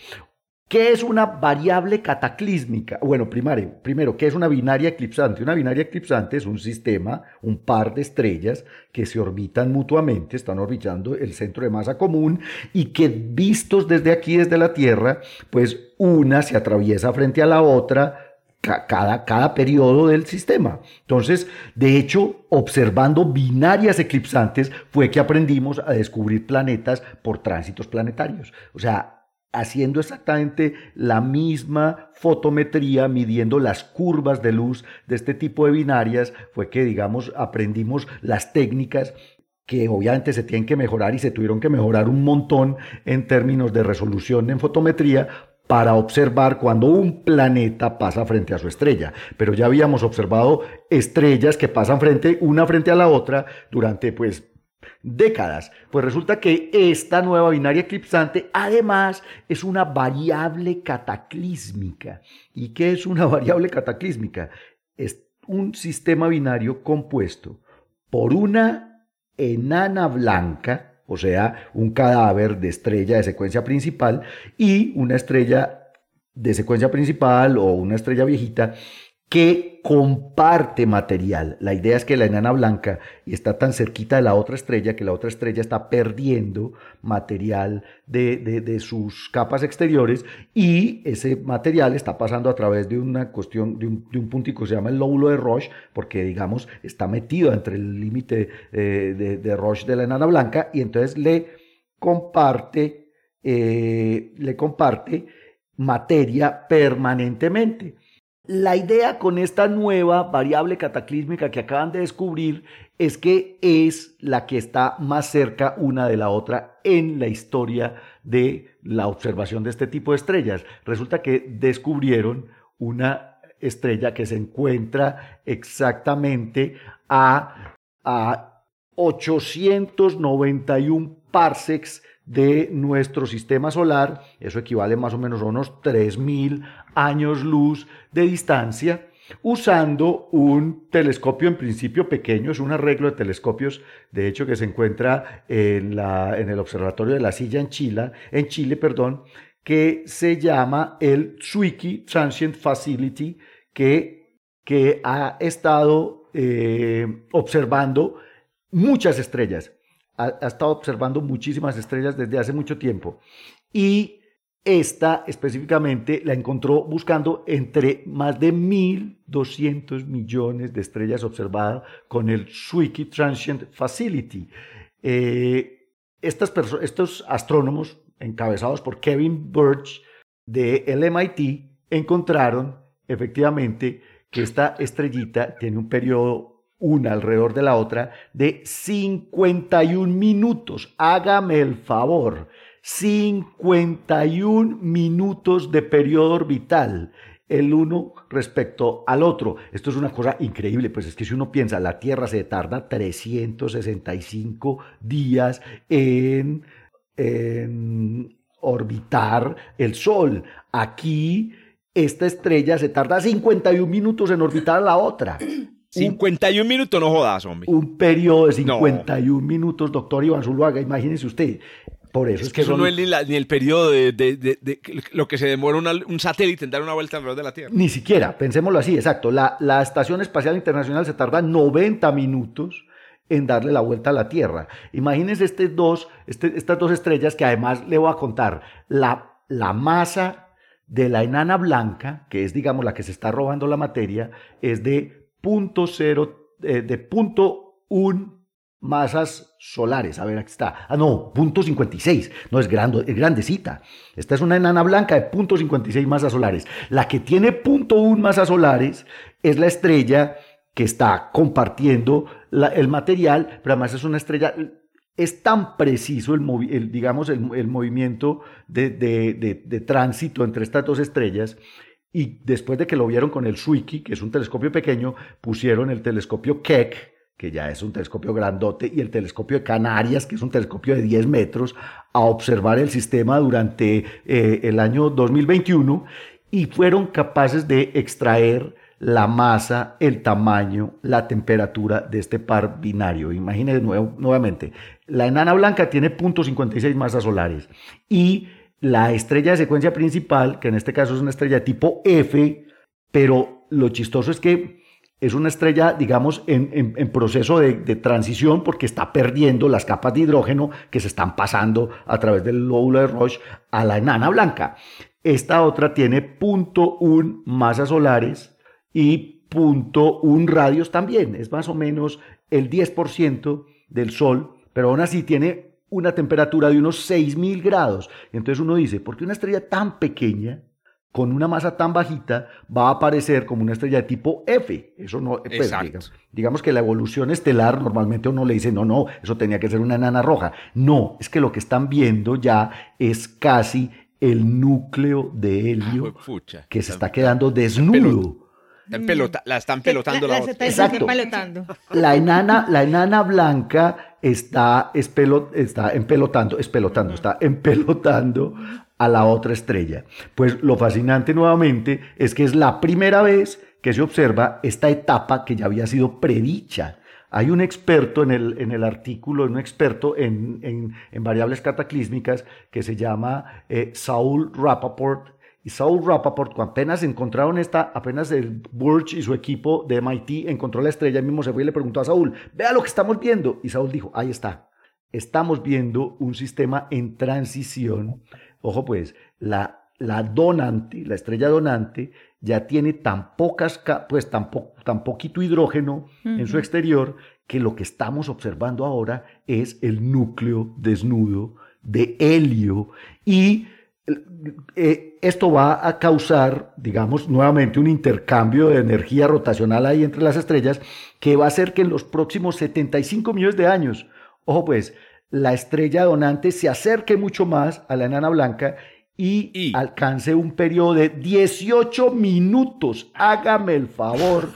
¿Qué es una variable cataclísmica? Bueno, primero, primero, ¿qué es una binaria eclipsante? Una binaria eclipsante es un sistema, un par de estrellas que se orbitan mutuamente, están orbitando el centro de masa común y que vistos desde aquí, desde la Tierra, pues una se atraviesa frente a la otra, cada, cada periodo del sistema. Entonces, de hecho, observando binarias eclipsantes fue que aprendimos a descubrir planetas por tránsitos planetarios. O sea, haciendo exactamente la misma fotometría, midiendo las curvas de luz de este tipo de binarias, fue que, digamos, aprendimos las técnicas que obviamente se tienen que mejorar y se tuvieron que mejorar un montón en términos de resolución en fotometría para observar cuando un planeta pasa frente a su estrella. Pero ya habíamos observado estrellas que pasan frente una frente a la otra durante pues décadas. Pues resulta que esta nueva binaria eclipsante además es una variable cataclísmica. ¿Y qué es una <laughs> variable cataclísmica? Es un sistema binario compuesto por una enana blanca, o sea, un cadáver de estrella de secuencia principal, y una estrella de secuencia principal o una estrella viejita que comparte material. La idea es que la enana blanca está tan cerquita de la otra estrella que la otra estrella está perdiendo material de, sus capas exteriores y ese material está pasando a través de una cuestión, de un, de puntico que se llama el lóbulo de Roche, porque digamos está metido entre el límite eh, de, Roche de la enana blanca y entonces le comparte, eh, le comparte materia permanentemente. La idea con esta nueva variable cataclísmica que acaban de descubrir es que es la que está más cerca una de la otra en la historia de la observación de este tipo de estrellas. Resulta que descubrieron una estrella que se encuentra exactamente a, a 891 parsecs de nuestro sistema solar, eso equivale más o menos a unos 3.000 años luz de distancia, usando un telescopio en principio pequeño, es un arreglo de telescopios, de hecho que se encuentra en, la, en el Observatorio de la Silla en Chile, en Chile perdón, que se llama el Zwicky Transient Facility, que, que ha estado eh, observando muchas estrellas ha, estado observando muchísimas estrellas desde hace mucho tiempo. Y esta específicamente la encontró buscando entre más de 1.200 millones de estrellas observadas con el Zwicky Transient Facility. Eh, estos astrónomos, encabezados por Kevin Birch de MIT, encontraron efectivamente que esta estrellita tiene un periodo una alrededor de la otra, de 51 minutos. Hágame el favor. 51 minutos de periodo orbital, el uno respecto al otro. Esto es una cosa increíble, pues es que si uno piensa, la Tierra se tarda 365 días en, en orbitar el Sol. Aquí esta estrella se tarda 51 minutos en orbitar a la otra. 51 minutos, no jodas, hombre. Un periodo de 51 minutos, doctor Iván Zuluaga, imagínese usted. Por eso es, que, eso no es ni, el periodo de, lo que se demora un satélite en dar una vuelta alrededor de la Tierra. Ni siquiera, pensémoslo así, exacto. La, la Estación Espacial Internacional se tarda 90 minutos en darle la vuelta a la Tierra. Imagínense este dos, este, estas dos estrellas que además le voy a contar. La, la masa de la enana blanca, que es digamos la que se está robando la materia, es de punto cero, eh, de punto un masas solares. A ver, aquí está. Ah, no, punto 56. No, es, grande, es grandecita. Esta es una enana blanca de punto 56 masas solares. La que tiene punto un masas solares es la estrella que está compartiendo el material, pero además es una estrella es tan preciso el, digamos, el, movimiento de, tránsito entre estas dos estrellas. Y después de que lo vieron con el Zwicky, que es un telescopio pequeño, pusieron el telescopio Keck, que ya es un telescopio grandote, y el telescopio de Canarias, que es un telescopio de 10 metros, a observar el sistema durante eh, el año 2021 y fueron capaces de extraer la masa, el tamaño, la temperatura de este par binario. Imagínense nuevamente, la enana blanca tiene 0.56 masas solares y la estrella de secuencia principal, que en este caso es una estrella tipo F, pero lo chistoso es que es una estrella, digamos, en, proceso de, transición porque está perdiendo las capas de hidrógeno que se están pasando a través del lóbulo de Roche a la enana blanca. Esta otra tiene 0.1 masas solares y punto un radios también, es más o menos el 10% del Sol, pero aún así tiene una temperatura de unos 6.000 grados. Entonces uno dice, ¿por qué una estrella tan pequeña, con una masa tan bajita, va a aparecer como una estrella de tipo F? Eso no, pues, digamos, digamos, que la evolución estelar normalmente uno le dice, no, no, eso tenía que ser una enana roja. No, es que lo que están viendo ya es casi el núcleo de helio ah, que se está quedando desnudo la están pelotando la, otra. Exacto. La enana, la enana blanca está, está empelotando, espelotando, está empelotando a la otra estrella. Pues lo fascinante nuevamente es que es la primera vez que se observa esta etapa que ya había sido predicha. Hay un experto en el, en el artículo, un experto en, variables cataclísmicas que se llama eh, Saul Rappaport, y Saul Rappaport, cuando apenas encontraron esta, apenas el Burch y su equipo de MIT encontró la estrella, mismo se fue y le preguntó a Saúl, vea lo que estamos viendo. Y Saúl dijo, ahí está, estamos viendo un sistema en transición. Ojo pues, la, la donante, la estrella donante, ya tiene tan pocas, pues tan, tan poquito hidrógeno en su exterior que lo que estamos observando ahora es el núcleo desnudo de helio y eh, esto va a causar, digamos, nuevamente un intercambio de energía rotacional ahí entre las estrellas que va a hacer que en los próximos 75 millones de años, ojo pues, la estrella donante se acerque mucho más a la enana blanca y, alcance un periodo de 18 minutos. Hágame el favor.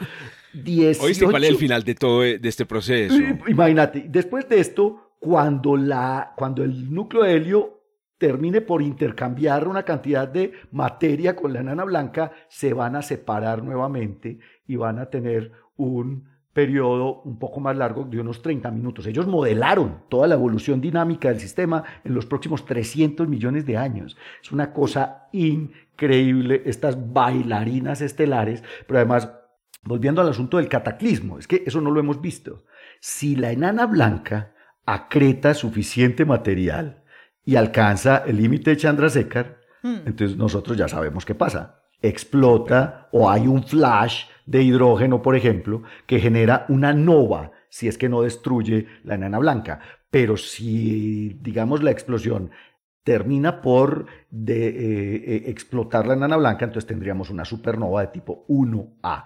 18... <laughs> ¿Oíste cuál es el final de todo de este proceso? Imagínate, después de esto, cuando, la, cuando el núcleo de helio termine por intercambiar una cantidad de materia con la enana blanca, se van a separar nuevamente y van a tener un periodo un poco más largo de unos 30 minutos. Ellos modelaron toda la evolución dinámica del sistema en los próximos 300 millones de años. Es una cosa increíble, estas bailarinas estelares, pero además, volviendo al asunto del cataclismo, es que eso no lo hemos visto. Si la enana blanca acreta suficiente material, y alcanza el límite de Chandrasekhar, hmm. entonces nosotros ya sabemos qué pasa. Explota o hay un flash de hidrógeno, por ejemplo, que genera una nova, si es que no destruye la enana blanca. Pero si, digamos, la explosión termina por de, eh, eh, explotar la enana blanca, entonces tendríamos una supernova de tipo 1A.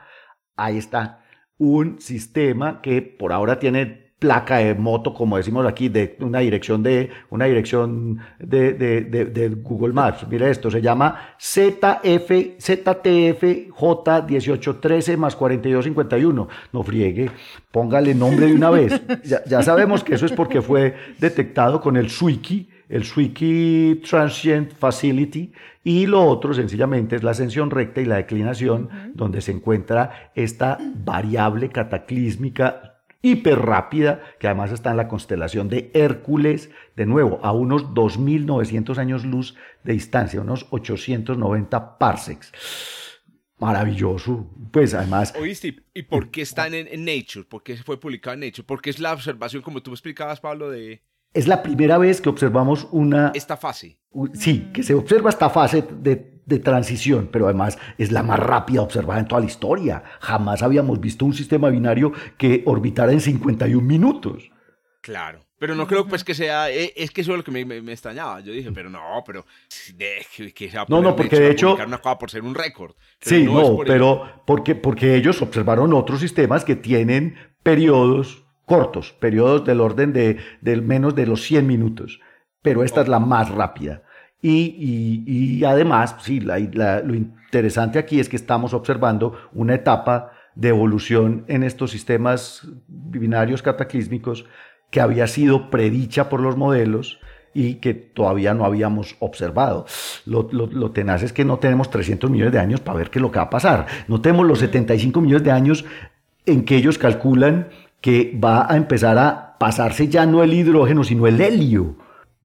Ahí está un sistema que por ahora tiene placa de moto, como decimos aquí, de una dirección de, una dirección de, de, Google Maps. Mire esto, se llama ZF, ZTFJ1813 más 4251. No friegue, póngale nombre de una vez. <laughs> Ya, sabemos que eso es porque fue detectado con el Swiki, el Swiki Transient Facility, y lo otro sencillamente es la ascensión recta y la declinación, donde se encuentra esta variable cataclísmica hiper rápida, que además está en la constelación de Hércules, de nuevo, a unos 2.900 años luz de distancia, unos 890 parsecs. Maravilloso. Pues además. Oíste, ¿y por qué están en, en, Nature? ¿Por qué fue publicado en Nature? Porque es la observación, como tú explicabas, Pablo, de. Es la primera vez que observamos una. Esta fase. Sí, que se observa esta fase de de transición, pero además es la más rápida observada en toda la historia. Jamás habíamos visto un sistema binario que orbitara en 51 minutos. Claro. Pero no creo pues que sea, eh, es que eso es lo que me, me, extrañaba. Yo dije, pero no, pero que, que sea No, no, porque de hecho una cosa por ser un récord. Sí, no, pero porque porque ellos observaron otros sistemas que tienen periodos cortos, periodos del orden de, menos de los 100 minutos, pero esta es la más rápida. Y, y, además, sí, lo interesante aquí es que estamos observando una etapa de evolución en estos sistemas binarios cataclísmicos que había sido predicha por los modelos y que todavía no habíamos observado. Lo, lo, tenaz es que no tenemos 300 millones de años para ver qué es lo que va a pasar. No tenemos los 75 millones de años en que ellos calculan que va a empezar a pasarse ya no el hidrógeno, sino el helio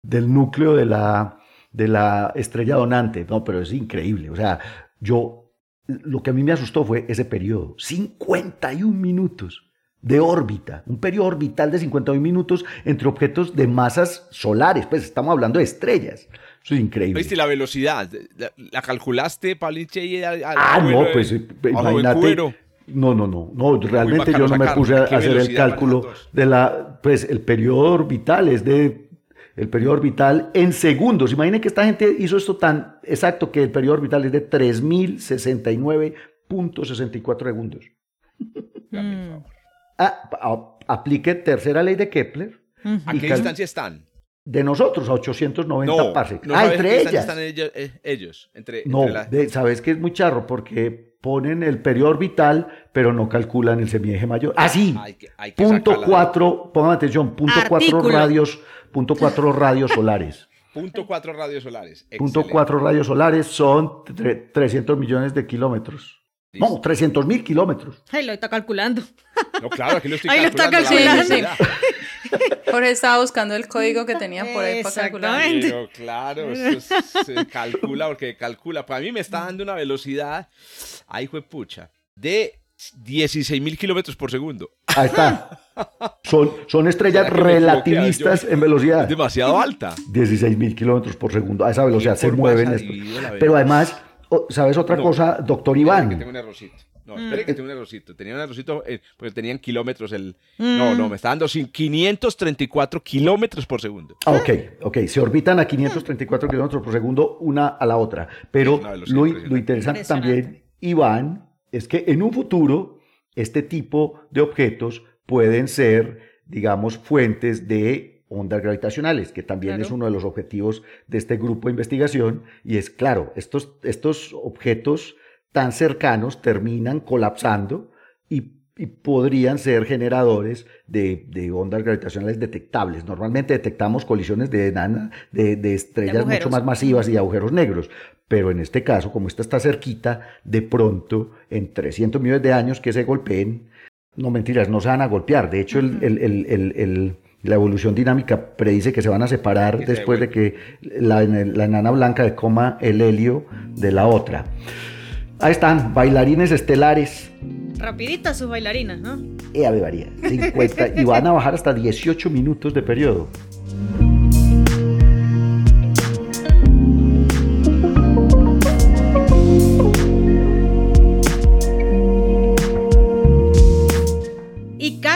del núcleo de la, de la estrella donante. No, pero es increíble. O sea, yo, lo que a mí me asustó fue ese periodo, 51 minutos de órbita, un periodo orbital de 51 minutos entre objetos de masas solares, pues estamos hablando de estrellas. Eso es increíble. ¿Viste la velocidad? ¿La, calculaste, Paliche? ah, no, pues imagínate. No, no, no, no, realmente yo no me puse a hacer el cálculo de la, pues el periodo orbital es de, el periodo orbital en segundos. Imaginen que esta gente hizo esto tan exacto que el periodo orbital es de 3069.64 segundos. Mm. Ah, aplique tercera ley de Kepler. ¿A qué distancia están? De nosotros, a 890 no, parsecs. ah, entre ellas. están eh, ellos? entre, no, sabes que es muy charro porque ponen el periodo orbital, pero no calculan el semieje mayor. Ah, sí. punto cuatro, pongan atención, punto cuatro radios, punto cuatro radios solares. punto cuatro radios solares. Punto cuatro radios solares son 300 millones de kilómetros. No, 300 mil kilómetros. Ahí lo está calculando. No, claro, aquí lo estoy Ahí lo está calculando. Jorge estaba buscando el código que tenía por ahí para calcular. Pero claro, eso se calcula porque calcula. Para mí me está dando una velocidad, ay, fue pucha, de 16 mil kilómetros por segundo. Ahí está. Son, son estrellas relativistas en velocidad. demasiado alta. 16 mil kilómetros por segundo. A esa velocidad se mueven. Pero además ¿Sabes otra cosa, doctor Iván? que tengo un errorcito. No, espere que tengo un errorcito. Tenía un errorcito eh, porque tenían kilómetros el... No, no, me está dando 534 kilómetros por segundo. Ah, ok, ok. Se orbitan a 534 kilómetros por segundo una a la otra. Pero lo, lo interesante también, Iván, es que en un futuro este tipo de objetos pueden ser, digamos, fuentes de ondas gravitacionales, que también es uno de los objetivos de este grupo de investigación. Y es claro, estos, estos objetos tan cercanos terminan colapsando y, podrían ser generadores de, ondas gravitacionales detectables. Normalmente detectamos colisiones de, de, de estrellas mucho más masivas y agujeros negros, pero en este caso, como esta está cerquita, de pronto, en 300 millones de años que se golpeen, no mentiras, no se van a golpear. De hecho, el, el la evolución dinámica predice que se van a separar después de que la, la, enana blanca coma el helio de la otra. Ahí están, bailarines estelares. Rapiditas sus bailarinas, ¿no? Eh, varía, 50, y van a bajar hasta 18 minutos de periodo.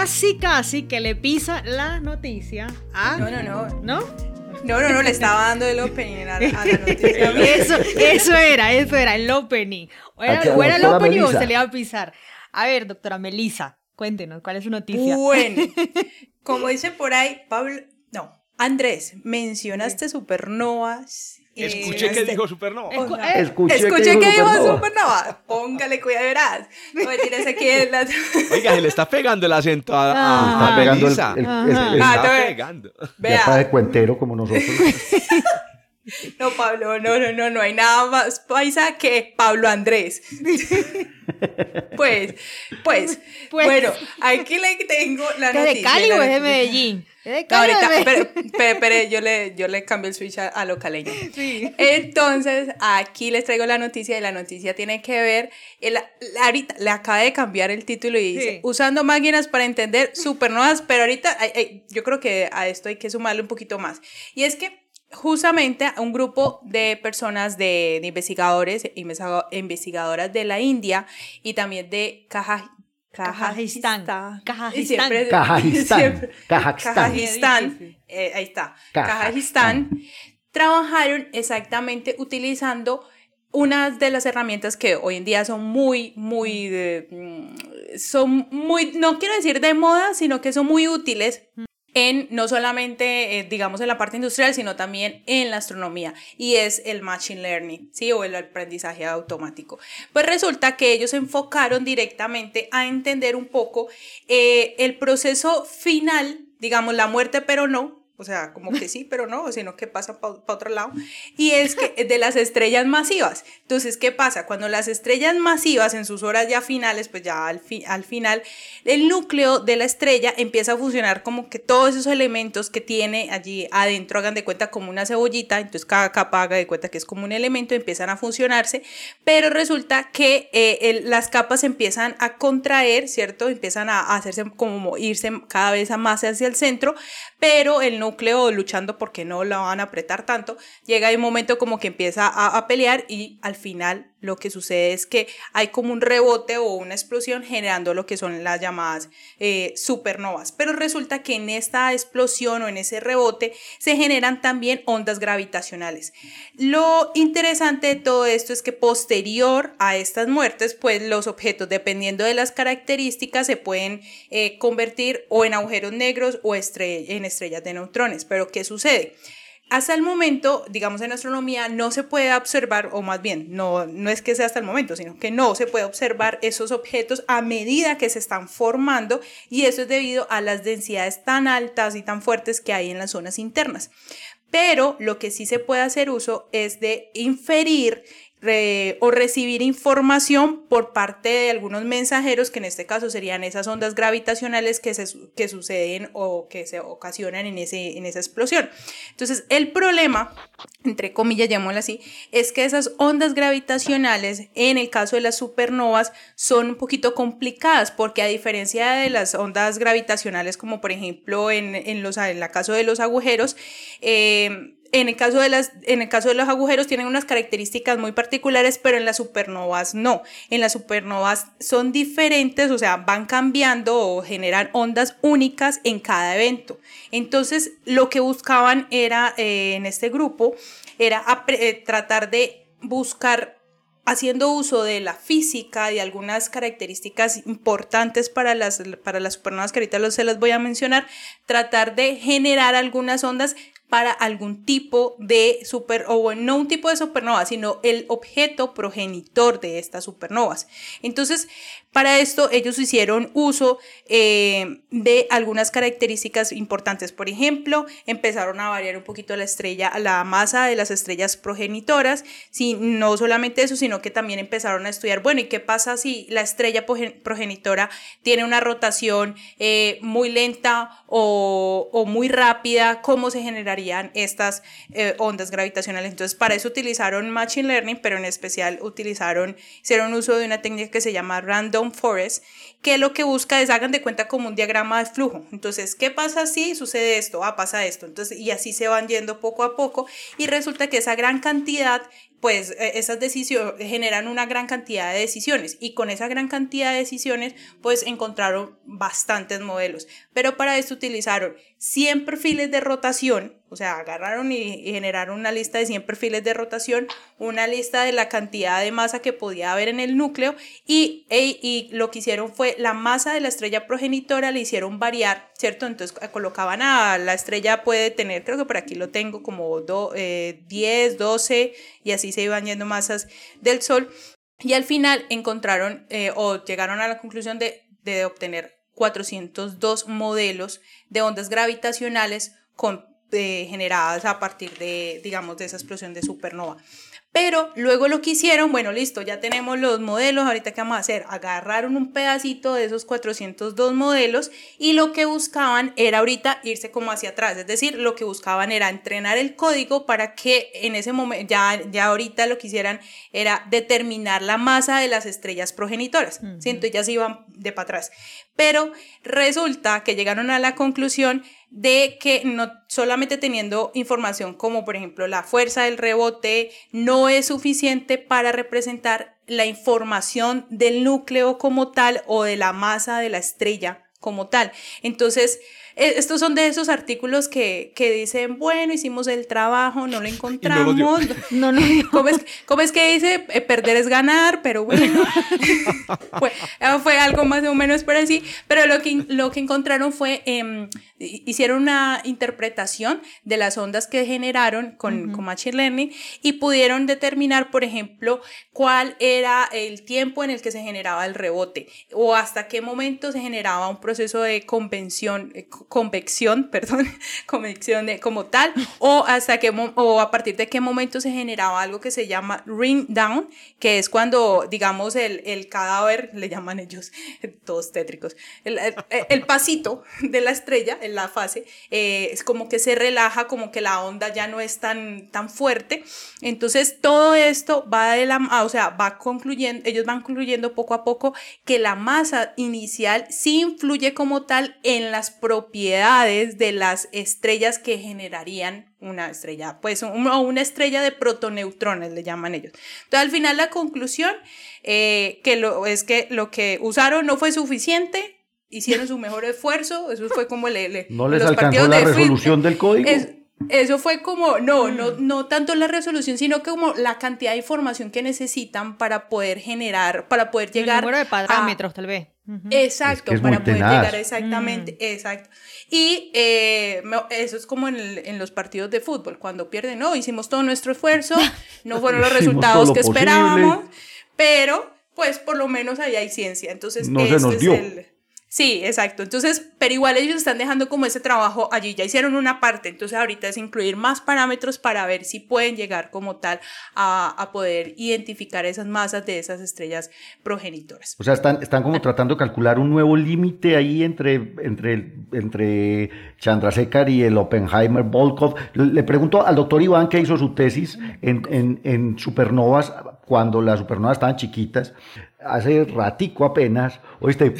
Casi, casi que le pisa la noticia a... No, no, no. ¿No? No, no, no, le estaba dando el opening a, la noticia. <laughs> eso, eso era, eso era, el opening. O era, el opening o se le iba a pisar. A ver, doctora Melisa, cuéntenos, ¿cuál es su noticia? Bueno, <laughs> como dice por ahí, Pablo, no, Andrés, mencionaste supernovas Escuché que dijo supernova. escuché, que, dijo, supernova. Póngale cuidado, verás. No me tires aquí en la... Oiga, se le está pegando el acento a, a, está pegando el, el, está pegando. Ya está de cuentero como nosotros. <laughs> <laughs> No, Pablo, no, no, no, no hay nada más paisa que Pablo Andrés. <laughs> Pues, pues, pues, bueno, aquí le tengo la noticia. ¿De Cali o es de Medellín? ahorita, pero, pero, yo le, yo le cambio el switch a, lo caleño. Sí. Entonces, aquí les traigo la noticia y la noticia tiene que ver, el, ahorita le acaba de cambiar el título y dice, usando máquinas para entender supernovas, pero ahorita yo creo que a esto hay que sumarle un poquito más. Y es que justamente un grupo de personas, de, investigadores, investigadoras de la India y también de Kazajistán. Kazajistán. Kazajistán. Kazajistán. Eh, ahí está. Kazajistán. Trabajaron exactamente utilizando unas de las herramientas que hoy en día son muy, muy, mm, son muy, no quiero decir de moda, sino que son muy útiles en no solamente, eh, digamos, en la parte industrial, sino también en la astronomía, y es el Machine Learning, ¿sí? O el aprendizaje automático. Pues resulta que ellos se enfocaron directamente a entender un poco eh, el proceso final, digamos, la muerte, pero no, o sea, como que sí, pero no, sino que pasa para otro lado. Y es que de las estrellas masivas. Entonces, ¿qué pasa? Cuando las estrellas masivas en sus horas ya finales, pues ya al, al final, el núcleo de la estrella empieza a funcionar como que todos esos elementos que tiene allí adentro hagan de cuenta como una cebollita, entonces cada capa haga de cuenta que es como un elemento, empiezan a funcionarse, pero resulta que eh, las capas empiezan a contraer, ¿cierto? Empiezan a hacerse como irse cada vez más hacia el centro, pero el núcleo luchando porque no la van a apretar tanto, llega un momento como que empieza a, a pelear y al final lo que sucede es que hay como un rebote o una explosión generando lo que son las llamadas eh, supernovas. Pero resulta que en esta explosión o en ese rebote se generan también ondas gravitacionales. Lo interesante de todo esto es que posterior a estas muertes, pues los objetos, dependiendo de las características, se pueden eh, convertir o en agujeros negros o en estrellas de neutrones. Pero ¿qué sucede? Hasta el momento, digamos en astronomía, no se puede observar, o más bien, no, no es que sea hasta el momento, sino que no se puede observar esos objetos a medida que se están formando y eso es debido a las densidades tan altas y tan fuertes que hay en las zonas internas. Pero lo que sí se puede hacer uso es de inferir o recibir información por parte de algunos mensajeros, que en este caso serían esas ondas gravitacionales que, se, que suceden o que se ocasionan en, ese, en esa explosión. Entonces, el problema, entre comillas, llamémoslo así, es que esas ondas gravitacionales, en el caso de las supernovas, son un poquito complicadas, porque a diferencia de las ondas gravitacionales, como por ejemplo en, en, los, en el caso de los agujeros, eh, en el, caso de las, en el caso de los agujeros tienen unas características muy particulares, pero en las supernovas no. En las supernovas son diferentes, o sea, van cambiando o generan ondas únicas en cada evento. Entonces, lo que buscaban era, eh, en este grupo, era eh, tratar de buscar haciendo uso de la física, y algunas características importantes para las, para las supernovas que ahorita se las voy a mencionar, tratar de generar algunas ondas para algún tipo de super, o no un tipo de supernova, sino el objeto progenitor de estas supernovas. Entonces, para esto ellos hicieron uso eh, de algunas características importantes. Por ejemplo, empezaron a variar un poquito la estrella, la masa de las estrellas progenitoras. Si, no solamente eso, sino que también empezaron a estudiar, bueno, ¿y qué pasa si la estrella progenitora tiene una rotación eh, muy lenta o, muy rápida? ¿Cómo se generarían estas eh, ondas gravitacionales? Entonces, para eso utilizaron Machine Learning, pero en especial utilizaron, hicieron uso de una técnica que se llama Random Forest, que lo que busca es, hagan de cuenta como un diagrama de flujo. Entonces, ¿qué pasa si sucede esto? Ah, pasa esto. Entonces, y así se van yendo poco a poco y resulta que esa gran cantidad pues e, esas decisiones generan una gran cantidad de decisiones y con esa gran cantidad de decisiones pues encontraron bastantes modelos. Pero para esto utilizaron 100 perfiles de rotación, o sea, agarraron y, generaron una lista de 100 perfiles de rotación, una lista de la cantidad de masa que podía haber en el núcleo y, y lo que hicieron fue la masa de la estrella progenitora le hicieron variar, ¿cierto? Entonces colocaban a la estrella puede tener, creo que por aquí lo tengo como do, 10, eh, 12 y así se iban yendo masas del Sol. Y al final encontraron eh, o llegaron a la conclusión de, de obtener 402 modelos de ondas gravitacionales con, generadas a partir de, digamos, de esa explosión de supernova. Pero luego lo que hicieron, bueno, listo, ya tenemos los modelos, ahorita qué vamos a hacer, agarraron un pedacito de esos 402 modelos y lo que buscaban era ahorita irse como hacia atrás, es decir, lo que buscaban era entrenar el código para que en ese momento, ya, ya ahorita lo que hicieran era determinar la masa de las estrellas progenitoras, uh Entonces ya se iban de para atrás. Pero resulta que llegaron a la conclusión de que no solamente teniendo información como por ejemplo la fuerza del rebote no es suficiente para representar la información del núcleo como tal o de la masa de la estrella como tal. Entonces, estos son de esos artículos que, que dicen, bueno, hicimos el trabajo, no lo <laughs> encontramos. <laughs> No, no, <laughs> ¿Cómo, es, ¿Cómo, es, que dice? Eh, perder es ganar, pero bueno. fue, fue, algo más o menos por así. Pero lo que, lo que encontraron fue, eh, hicieron una interpretación de las ondas que generaron con, con Machine Learning y pudieron determinar, por ejemplo, cuál era el tiempo en el que se generaba el rebote o hasta qué momento se generaba un proceso de convención, eh, convección, <laughs> perdón, convección de, como tal, o hasta qué o a partir de qué momento se generaba algo que se llama ring down, que es cuando, digamos, el, el cadáver, le llaman ellos, <laughs> todos tétricos, el, el, pasito de la estrella la fase, eh, es como que se relaja, como que la onda ya no es tan, tan fuerte. Entonces, todo esto va de la, o sea, va concluyendo, ellos van concluyendo poco a poco que la masa inicial sí influye como tal en las propiedades de las estrellas que generarían una estrella, pues o una estrella de protoneutrones le llaman ellos. Entonces al final la conclusión eh, que lo, es que lo que usaron no fue suficiente, hicieron su mejor esfuerzo, eso fue como le, no les alcanzó la resolución del código. eso fue como, no, no, mm. no tanto la resolución, sino como la cantidad de información que necesitan para poder generar, para poder llegar. El número de parámetros, tal vez. Exacto, para poder llegar exactamente, mm. exacto. Y eh, eso es como en, los partidos de fútbol, cuando pierden, no, hicimos todo nuestro esfuerzo, <laughs> no fueron los resultados que esperábamos, pero pues por lo menos ahí hay ciencia. Entonces, no se nos dio. el Sí, exacto. Entonces, pero igual ellos están dejando como ese trabajo allí, ya hicieron una parte, entonces ahorita es incluir más parámetros para ver si pueden llegar como tal a, poder identificar esas masas de esas estrellas progenitoras. O sea, están, están como tratando de calcular un nuevo límite ahí entre, entre, entre y el Oppenheimer Volkov. Le pregunto al doctor Iván que hizo su tesis en, en, en supernovas, cuando las supernovas estaban chiquitas, hace ratico apenas, oíste,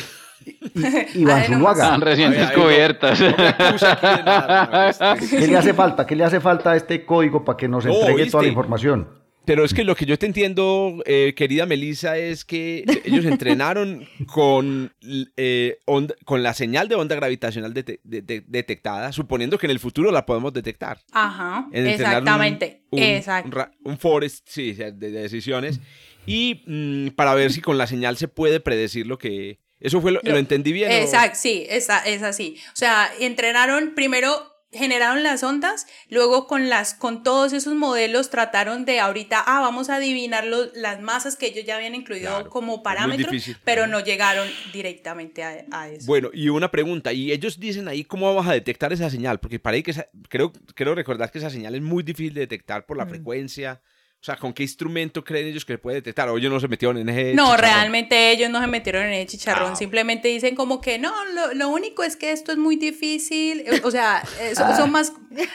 <laughs> Iván Zuluaga. Están recién descubiertas. <laughs> ¿Qué le hace falta? ¿Qué le hace falta a este código para que nos entregue toda la información? Pero es que lo que yo te entiendo, eh, querida Melissa, es que ellos <laughs> entrenaron con, eh, con la señal de onda gravitacional detectada, suponiendo que en el futuro la podemos detectar. Ajá, exactamente. Un, Exacto. un, forest, sí, de, decisiones. Y mm, para ver si con la señal se puede predecir lo que, eso fue lo, lo, entendí bien. Exacto, sí, es, es así. O sea, entrenaron primero generaron las ondas, luego con las con todos esos modelos trataron de ahorita ah vamos a adivinar las masas que ellos ya habían incluido como parámetros, pero no llegaron directamente a, eso. Bueno, y una pregunta, y ellos dicen ahí cómo vamos a detectar esa señal, porque para que creo creo recordar que esa señal es muy difícil de detectar por la frecuencia o sea, ¿con qué instrumento creen ellos que puede detectar? O ellos no se metieron en ese No, realmente ellos no se metieron en ese chicharrón. Ah. Simplemente dicen como que no, lo, único es que esto es muy difícil. O sea, <laughs> eh, ah. son, más,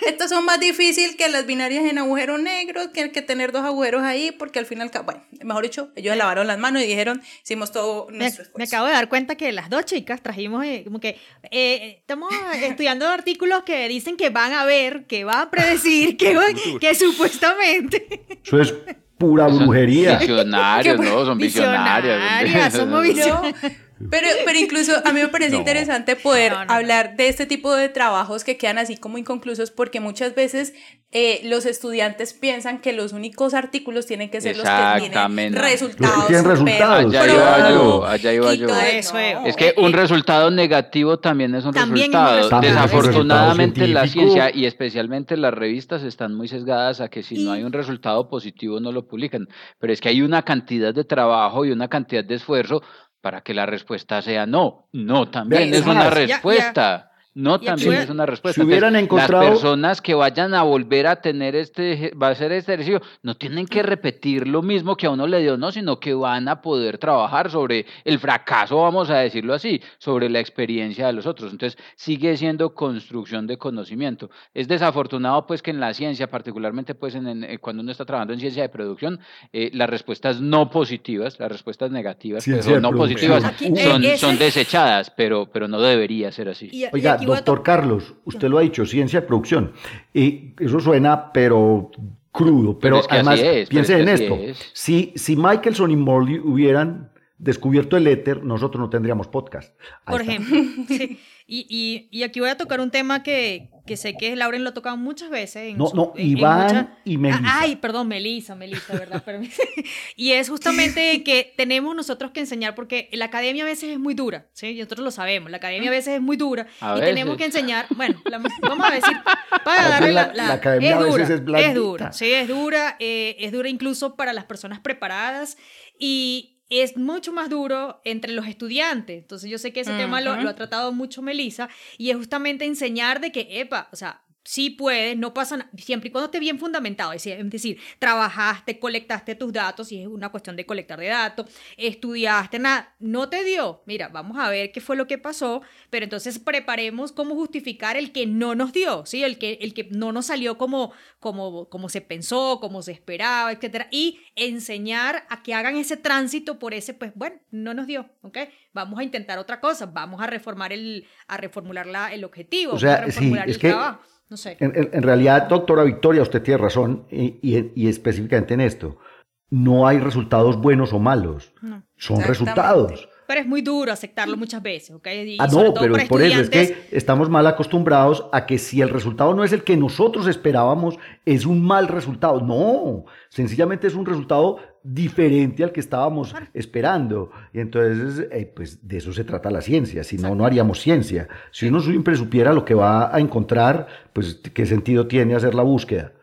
estas son más difíciles que las binarias en agujero negro, que, que tener dos agujeros ahí, porque al final, bueno, mejor dicho, ellos lavaron las manos y dijeron, hicimos todo nuestro esfuerzo. Me acabo de dar cuenta que las dos chicas trajimos eh, como que eh, estamos estudiando <laughs> artículos que dicen que van a ver, que va a predecir, que, <laughs> que supuestamente es pura brujería. Visionarios, ¿no? Son <laughs> visionarios. somos <laughs> visionarios. Pero, pero incluso a mí me parece interesante poder hablar de este tipo de trabajos que quedan así como inconclusos porque muchas veces eh, los estudiantes piensan que los únicos artículos tienen que ser los que tienen resultados. Tienen resultados. Allá iba yo, allá iba yo. es que un resultado negativo también es un resultado. Desafortunadamente la ciencia y especialmente las revistas están muy sesgadas a que si no hay un resultado positivo no lo publican. Pero es que hay una cantidad de trabajo y una cantidad de esfuerzo para que la respuesta sea no. No, también es una respuesta. No también es una respuesta. Si hubieran encontrado... Las personas que vayan a volver a tener este, va a ser este ejercicio, no tienen que repetir lo mismo que a uno le dio, no, sino que van a poder trabajar sobre el fracaso, vamos a decirlo así, sobre la experiencia de los otros. Entonces, sigue siendo construcción de conocimiento. Es desafortunado, pues, que en la ciencia, particularmente, pues, en, eh, cuando uno está trabajando en ciencia de producción, eh, las respuestas no positivas, las respuestas negativas, pero pues, no positivas, son, son desechadas, pero, pero no debería ser así. Oiga, doctor Carlos, usted lo ha dicho, ciencia de producción. Y eso suena, pero crudo. Pero, además, piense en esto. Si, si Michelson y Morley hubieran descubierto el éter, nosotros no tendríamos podcast. Por ejemplo. <laughs> Y, y, aquí voy a tocar un tema que, que sé que Lauren lo ha tocado muchas veces. no, no, Iván y Melissa. Ay, perdón, Melissa, Melissa, ¿verdad? <laughs> y es justamente que tenemos nosotros que enseñar, porque la academia a veces es muy dura, ¿sí? Y nosotros lo sabemos, la academia a veces es muy dura. y tenemos que enseñar, bueno, vamos a decir, para darle la, la, academia es a veces es Es dura, sí, es dura, eh, es dura incluso para las personas preparadas. Y, es mucho más duro entre los estudiantes. Entonces yo sé que ese tema lo, lo, ha tratado mucho Melissa y es justamente enseñar de que, epa, o sea, sí puedes, no pasa nada, siempre y cuando esté bien fundamentado, es decir, trabajaste, colectaste tus datos, y es una cuestión de colectar de datos, estudiaste, nada, no te dio, mira, vamos a ver qué fue lo que pasó, pero entonces preparemos cómo justificar el que no nos dio, ¿sí? El que, el que no nos salió como, como, como se pensó, como se esperaba, etcétera, y enseñar a que hagan ese tránsito por ese, pues, bueno, no nos dio, ¿ok? Vamos a intentar otra cosa, vamos a reformar el, a reformular la, el objetivo, o sea, a reformular el trabajo. No sé. En, realidad, doctora Victoria, usted tiene razón, y, específicamente en esto. No hay resultados buenos o malos, son resultados. Pero es muy duro aceptarlo muchas veces, ¿ok? ah, no, pero es por eso, es que estamos mal acostumbrados a que si el resultado no es el que nosotros esperábamos, es un mal resultado. No, sencillamente es un resultado diferente al que estábamos esperando. Y entonces, eh, pues de eso se trata la ciencia, si no, no haríamos ciencia. Si uno siempre supiera lo que va a encontrar, pues qué sentido tiene hacer la búsqueda.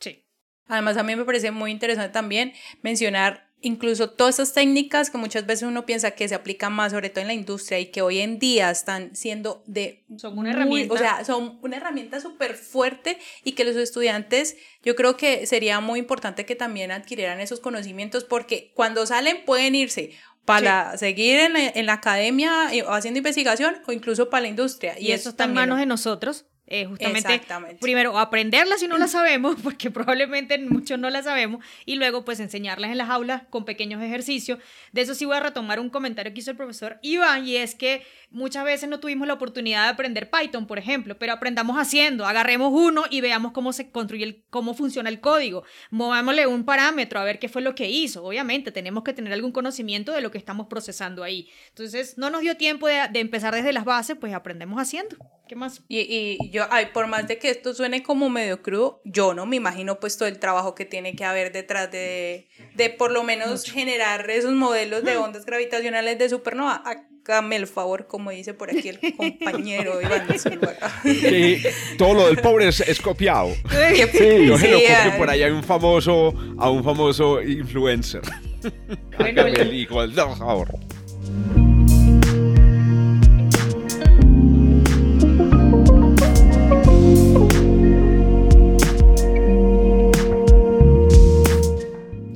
Sí. Además, a mí me parece muy interesante también mencionar incluso todas esas técnicas que muchas veces uno piensa que se aplican más, sobre todo en la industria, y que hoy en día están siendo de... Son una herramienta. O sea, son una herramienta súper fuerte y que los estudiantes, yo creo que sería muy importante que también adquirieran esos conocimientos porque cuando salen pueden irse para seguir en la, en la, academia eh, haciendo investigación o incluso para la industria. Y, eso está en manos de nosotros eh, justamente primero aprenderla si no la sabemos, <laughs> porque probablemente muchos no la sabemos, y luego pues enseñarlas en las aulas con pequeños ejercicios. De eso sí voy a retomar un comentario que hizo el profesor Iván, y es que muchas veces no tuvimos la oportunidad de aprender Python, por ejemplo, pero aprendamos haciendo, agarremos uno y veamos cómo se construye, el, cómo funciona el código, movámosle un parámetro a ver qué fue lo que hizo. Obviamente tenemos que tener algún conocimiento de lo que estamos procesando ahí. Entonces no nos dio tiempo de, de empezar desde las bases, pues aprendemos haciendo. ¿Qué más? Y, y, yo, ay, por más de que esto suene como medio crudo, yo no me imagino pues todo el trabajo que tiene que haber detrás de, de por lo menos generar esos modelos de ondas gravitacionales de supernova. Hágame el favor, como dice por aquí el compañero <laughs> Iván sí, todo lo del pobre es, copiado. Sí, yo se lo copio por allá a un famoso, a un famoso influencer. Bueno, <laughs> el hijo del favor.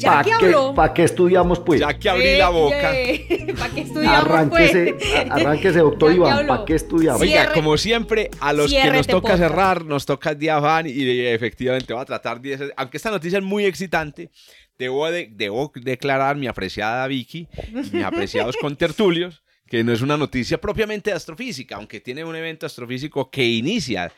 ¿Para qué, ¿Para qué estudiamos, pues? Ya que abrí la boca. ¿Para qué estudiamos, arránquese, pues? arránquese, doctor Iván, ¿para qué estudiamos? Oiga, como siempre, a los que nos toca cerrar, nos toca el día van y efectivamente va a tratar 10. Aunque esta noticia es muy excitante, debo, debo declarar mi apreciada Vicky, mis apreciados <laughs> contertulios, que no es una noticia propiamente de astrofísica, aunque tiene un evento astrofísico que inicia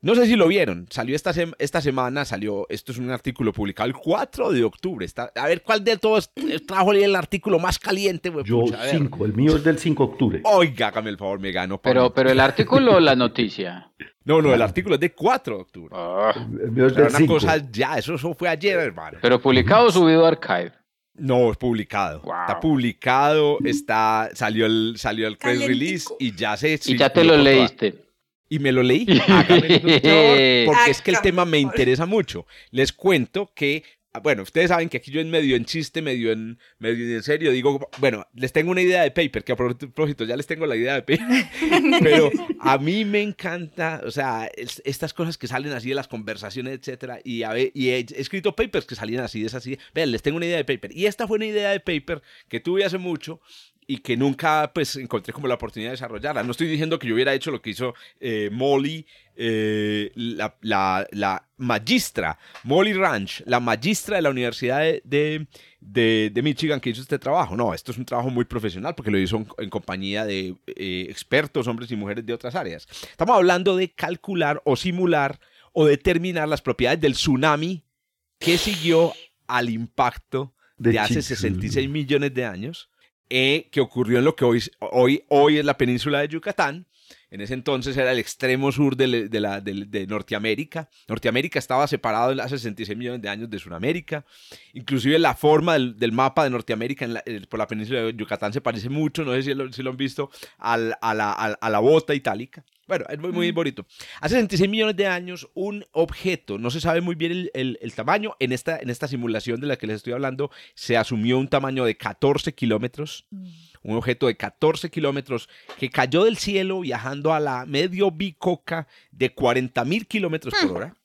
no sé si lo vieron, salió esta, esta semana, salió, esto es un artículo publicado el 4 de octubre. Está, a ver, ¿cuál de todos trajo el artículo más caliente? Yo 5, el mío es del 5 de octubre. Oiga, hágame el favor, me gano. Pero, pero el artículo o la noticia. No, no, el artículo es de 4 de octubre. Ah. El mío es del una cosa ya, eso, fue ayer, hermano. Pero publicado o subido a Archive. No, es publicado. Está publicado, está, salió el, salió el press release y ya se... Y ya te lo leíste y me lo leí. <laughs> porque es que el tema me interesa mucho. Les cuento que bueno, ustedes saben que aquí yo en medio en chiste, medio en, medio en serio, digo, bueno, les tengo una idea de paper, que a propósito ya les tengo la idea de paper, <laughs> pero a mí me encanta, o sea, estas cosas que salen así de las conversaciones, etcétera, y, y he escrito papers que salían así, es así, vean, les tengo una idea de paper, y esta fue una idea de paper que tuve hace mucho, y que nunca pues encontré como la oportunidad de desarrollarla. No estoy diciendo que yo hubiera hecho lo que hizo eh, Molly, eh, la, la, la, magistra, Molly Ranch, la magistra de la Universidad de, de, de, Michigan que hizo este trabajo. No, esto es un trabajo muy profesional porque lo hizo en, compañía de eh, expertos, hombres y mujeres de otras áreas. Estamos hablando de calcular o simular o determinar las propiedades del tsunami que siguió al impacto de hace 66 millones de años eh, que ocurrió en lo que hoy, hoy, hoy es la península de Yucatán. En ese entonces era el extremo sur de, de, la, de, Norteamérica. Norteamérica estaba separado hace 66 millones de años de Sudamérica. Inclusive la forma del, del mapa de Norteamérica en por la península de Yucatán se parece mucho, no sé si lo, han visto, la, a, la, bota itálica. Bueno, es muy, muy bonito. Hace 66 millones de años, un objeto, no se sabe muy bien el, el, tamaño, en esta, en esta simulación de la que les estoy hablando, se asumió un tamaño de 14 kilómetros, mm. un objeto de 14 kilómetros que cayó del cielo viajando a la medio bicoca de 40 mil kilómetros por mm. hora.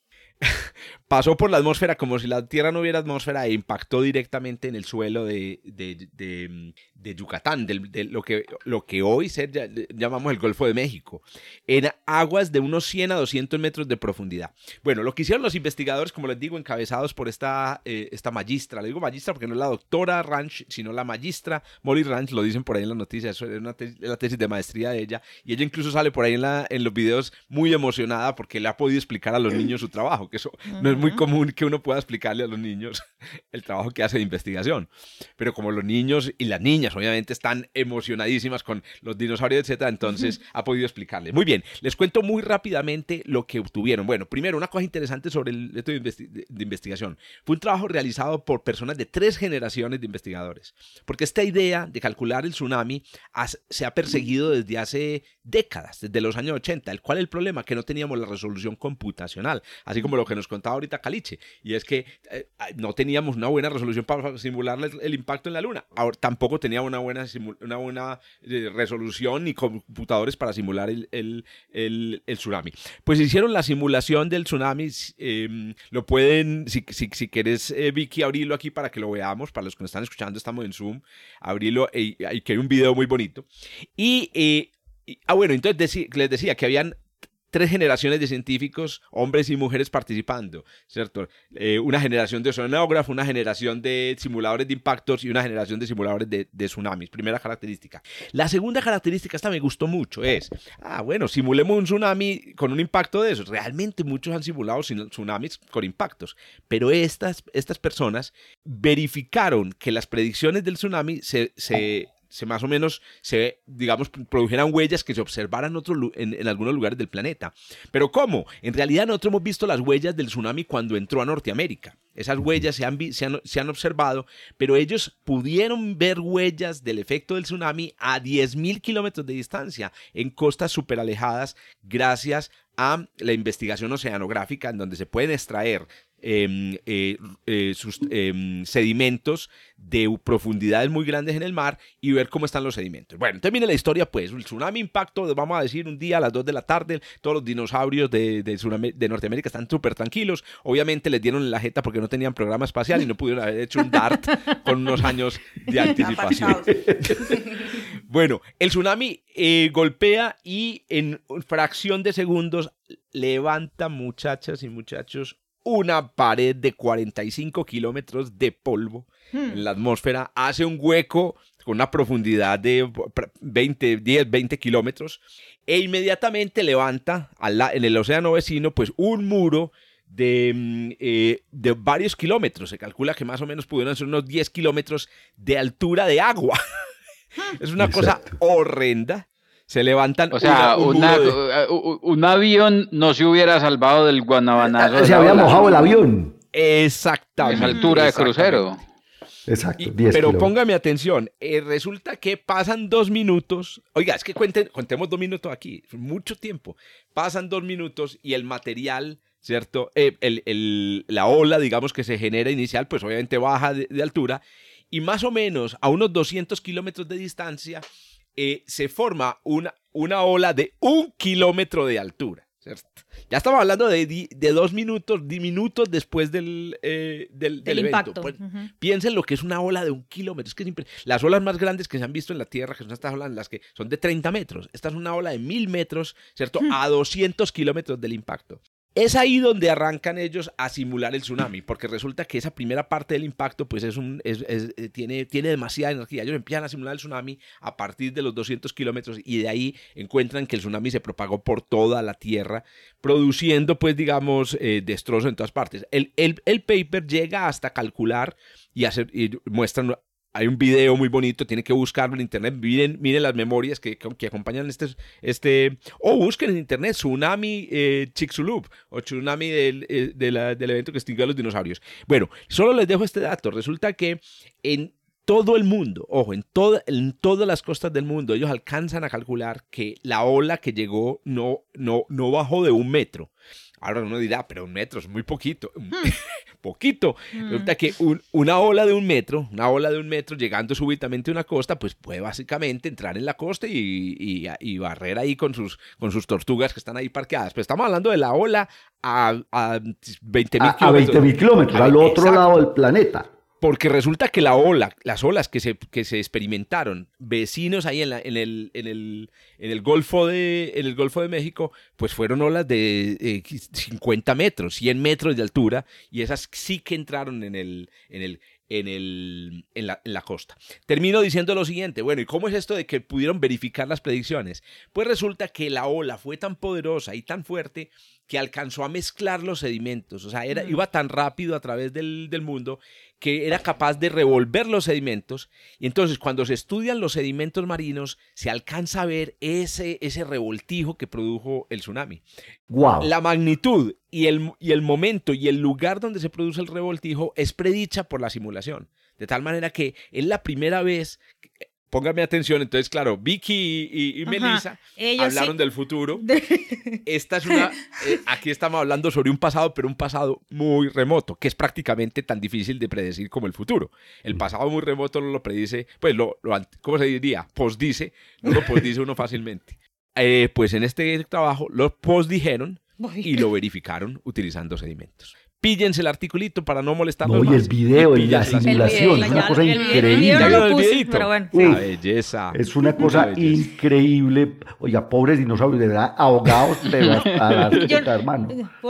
Pasó por la atmósfera como si la Tierra no hubiera atmósfera e impactó directamente en el suelo de, de, Yucatán, de, lo, que, lo que hoy se, llamamos el Golfo de México, en aguas de unos 100 a 200 metros de profundidad. Bueno, lo que hicieron los investigadores, como les digo, encabezados por esta, eh, esta magistra, le digo magistra porque no es la doctora Ranch, sino la magistra Molly Ranch, lo dicen por ahí en las noticias, es una la tesis de maestría de ella, y ella incluso sale por ahí en, la, en los videos muy emocionada porque le ha podido explicar a los niños su trabajo, que eso no es muy común que uno pueda explicarle a los niños <laughs> el trabajo que hace de investigación. Pero como los niños y las niñas obviamente están emocionadísimas con los dinosaurios, etcétera, entonces ha podido explicarles. Muy bien, les cuento muy rápidamente lo que obtuvieron. Bueno, primero, una cosa interesante sobre el método de, investigación. Fue un trabajo realizado por personas de tres generaciones de investigadores. Porque esta idea de calcular el tsunami se ha perseguido desde hace décadas, desde los años 80. ¿El cual el problema? Que no teníamos la resolución computacional, así como lo que nos contaba ahorita Caliche, y es que eh, no teníamos una buena resolución para simular el, impacto en la Luna. Ahora, tampoco teníamos una buena, una buena eh, resolución ni computadores para simular el, el, tsunami. Pues hicieron la simulación del tsunami, em, lo pueden, si, si, si querés, eh, Vicky, abrirlo aquí para que lo veamos, para los que nos están escuchando, estamos en Zoom, abrirlo, y, que hay un video muy bonito. Y, ah, bueno, entonces les decía que habían tres generaciones de científicos, hombres y mujeres participando, ¿cierto? Eh, una generación de oceanógrafos, una generación de simuladores de impactos y una generación de simuladores de, tsunamis. Primera característica. La segunda característica, esta me gustó mucho, es, ah, bueno, simulemos un tsunami con un impacto de esos. Realmente muchos han simulado tsunamis con impactos, pero estas, estas personas verificaron que las predicciones del tsunami se, se se más o menos se, digamos, produjeran huellas que se observaran en, en, algunos lugares del planeta. Pero ¿cómo? En realidad nosotros hemos visto las huellas del tsunami cuando entró a Norteamérica. Esas huellas se han, se han, se han observado, pero ellos pudieron ver huellas del efecto del tsunami a 10.000 kilómetros de distancia en costas súper alejadas gracias a la investigación oceanográfica en donde se pueden extraer sus em, sedimentos de profundidades muy grandes en el mar y ver cómo están los sedimentos. Bueno, termina la historia, pues, el tsunami impacto, vamos a decir, un día a las 2 de la tarde, todos los dinosaurios de, de, Norteamérica están súper tranquilos. Obviamente les dieron la jeta porque no tenían programa espacial y no pudieron haber hecho un DART <laughs> con unos años de anticipación. <laughs> bueno, el tsunami eh, golpea y en fracción de segundos levanta, muchachas y muchachos, una pared de 45 kilómetros de polvo en hmm. la atmósfera, hace un hueco con una profundidad de 20, 10, 20 kilómetros e inmediatamente levanta en el océano vecino pues un muro de, mm, eh, de, varios kilómetros. Se calcula que más o menos pudieron ser unos 10 kilómetros de altura de agua. <laughs> es una cosa horrenda se levantan. O sea, un avión no se hubiera salvado del guanabanazo. Eh, se había mojado el avión. Exactamente. A altura de crucero. Exacto. pero póngame atención, eh, resulta que pasan dos minutos. Oiga, es que cuenten, contemos dos minutos aquí, mucho tiempo. Pasan dos minutos y el material ¿cierto? Eh, el, la ola, digamos, que se genera inicial, pues obviamente baja de, altura y más o menos a unos 200 kilómetros de distancia eh, se forma una, una ola de un kilómetro de altura. Ya estamos hablando de, de dos minutos, minutos después del, eh, del, impacto. Pues, piensen lo que es una ola de un kilómetro. Es que las olas más grandes que se han visto en la Tierra, que son estas olas las que son de 30 metros. Esta es una ola de mil metros, ¿cierto? A 200 kilómetros del impacto. Es ahí donde arrancan ellos a simular el tsunami, porque resulta que esa primera parte del impacto pues es un, eh, tiene, tiene demasiada energía. Ellos empiezan a simular el tsunami a partir de los 200 kilómetros y de ahí encuentran que el tsunami se propagó por toda la Tierra, produciendo pues digamos eh, destrozos en todas partes. El, el, paper llega hasta calcular y, hacer, y muestran hay un video muy bonito, tiene que buscarlo en internet, miren, miren las memorias que, que, acompañan este, este, o busquen en internet Tsunami eh, o Tsunami del, eh, del evento que extinguió a los dinosaurios. Bueno, solo les dejo este dato, resulta que en todo el mundo, ojo, en, en todas las costas del mundo, ellos alcanzan a calcular que la ola que llegó no, no, no bajó de un metro. Ahora uno dirá, pero un metro es muy poquito. Hmm. <laughs> poquito. Hmm. Resulta que una ola de un metro, una ola de un metro llegando súbitamente a una costa, pues puede básicamente entrar en la costa y, y, barrer ahí con sus, con sus tortugas que están ahí parqueadas. Pues estamos hablando de la ola a, a 20 mil kilómetros. A 20 mil kilómetros, al otro lado del planeta. Porque resulta que la ola, las olas que se, que se experimentaron, vecinos ahí en, la, en, el, en, el, en, el Golfo de, en el Golfo de México, pues fueron olas de 50 metros, 100 metros de altura, y esas sí que entraron en el, en el, en, el, en, la, en, la, costa. Termino diciendo lo siguiente, bueno, ¿y cómo es esto de que pudieron verificar las predicciones? Pues resulta que la ola fue tan poderosa y tan fuerte que alcanzó a mezclar los sedimentos, o sea, era, iba tan rápido a través del, del mundo que era capaz de revolver los sedimentos y entonces cuando se estudian los sedimentos marinos se alcanza a ver ese, ese revoltijo que produjo el tsunami. Wow. La magnitud y el, y el momento y el lugar donde se produce el revoltijo es predicha por la simulación. De tal manera que es la primera vez póngame atención, entonces, claro, Vicky y, Melissa hablaron del futuro. Esta es una, <laughs> eh, aquí estamos hablando sobre un pasado, pero un pasado muy remoto, que es prácticamente tan difícil de predecir como el futuro. El pasado muy remoto no lo predice, pues, lo, lo ¿cómo se diría? Posdice, no lo <laughs> posdice uno fácilmente. Eh, pues en este trabajo lo posdijeron y lo verificaron utilizando sedimentos píllense el articulito para no molestarlos no, y el video y, la simulación, es una cosa increíble. pero bueno. belleza. Es una cosa increíble. Oiga, pobres dinosaurios, de verdad, ahogados, pero <laughs> a la hermano. <laughs>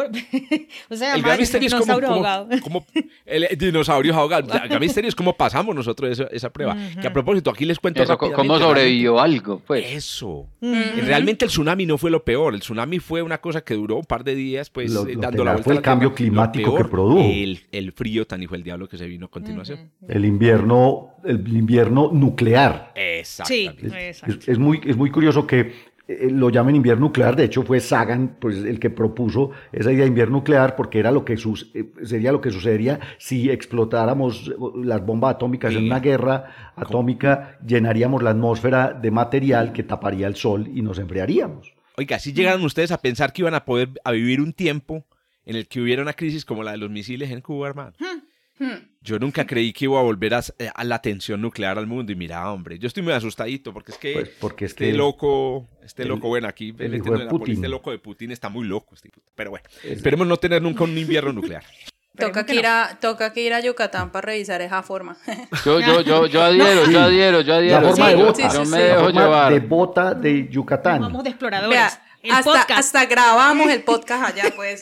o sea, el gran misterio es ahogado. Como, el dinosaurio ahogado. El <laughs> gran misterio es cómo pasamos nosotros esa, esa prueba. Que a propósito, aquí les cuento Eso, ¿Cómo sobrevivió algo? Pues. Eso. Realmente el tsunami no fue lo peor. El tsunami fue una cosa que duró un par de días, pues, eh, dando la vuelta. Fue el cambio climático que produjo. El, frío tan hijo del diablo que se vino a continuación. El invierno, el invierno nuclear. Exactamente. es, muy, es muy curioso que eh, lo llamen invierno nuclear, de hecho fue Sagan pues, el que propuso esa idea de invierno nuclear porque era lo que eh, sería lo que sucedería si explotáramos las bombas atómicas en una guerra atómica, llenaríamos la atmósfera de material que taparía el sol y nos enfriaríamos. Oiga, si llegaron ustedes a pensar que iban a poder a vivir un tiempo en el que hubiera una crisis como la de los misiles en Cuba, hermano. Hmm. Hmm. Yo nunca creí que iba a volver eh, a, la tensión nuclear al mundo y mira, hombre, yo estoy muy asustadito porque es que pues porque este, loco, este loco, bueno, aquí el, este loco de Putin está muy loco, este pero bueno, esperemos no tener nunca un invierno nuclear. <laughs> Toca que, ir a, toca que ir a Yucatán para revisar esa forma. <laughs> Yo, yo, yo, yo adhiero, yo adhiero, yo adhiero. La forma de bota, yo me dejo llevar. de bota de Yucatán. Vamos de exploradores hasta, hasta grabamos el <laughs> podcast allá, pues.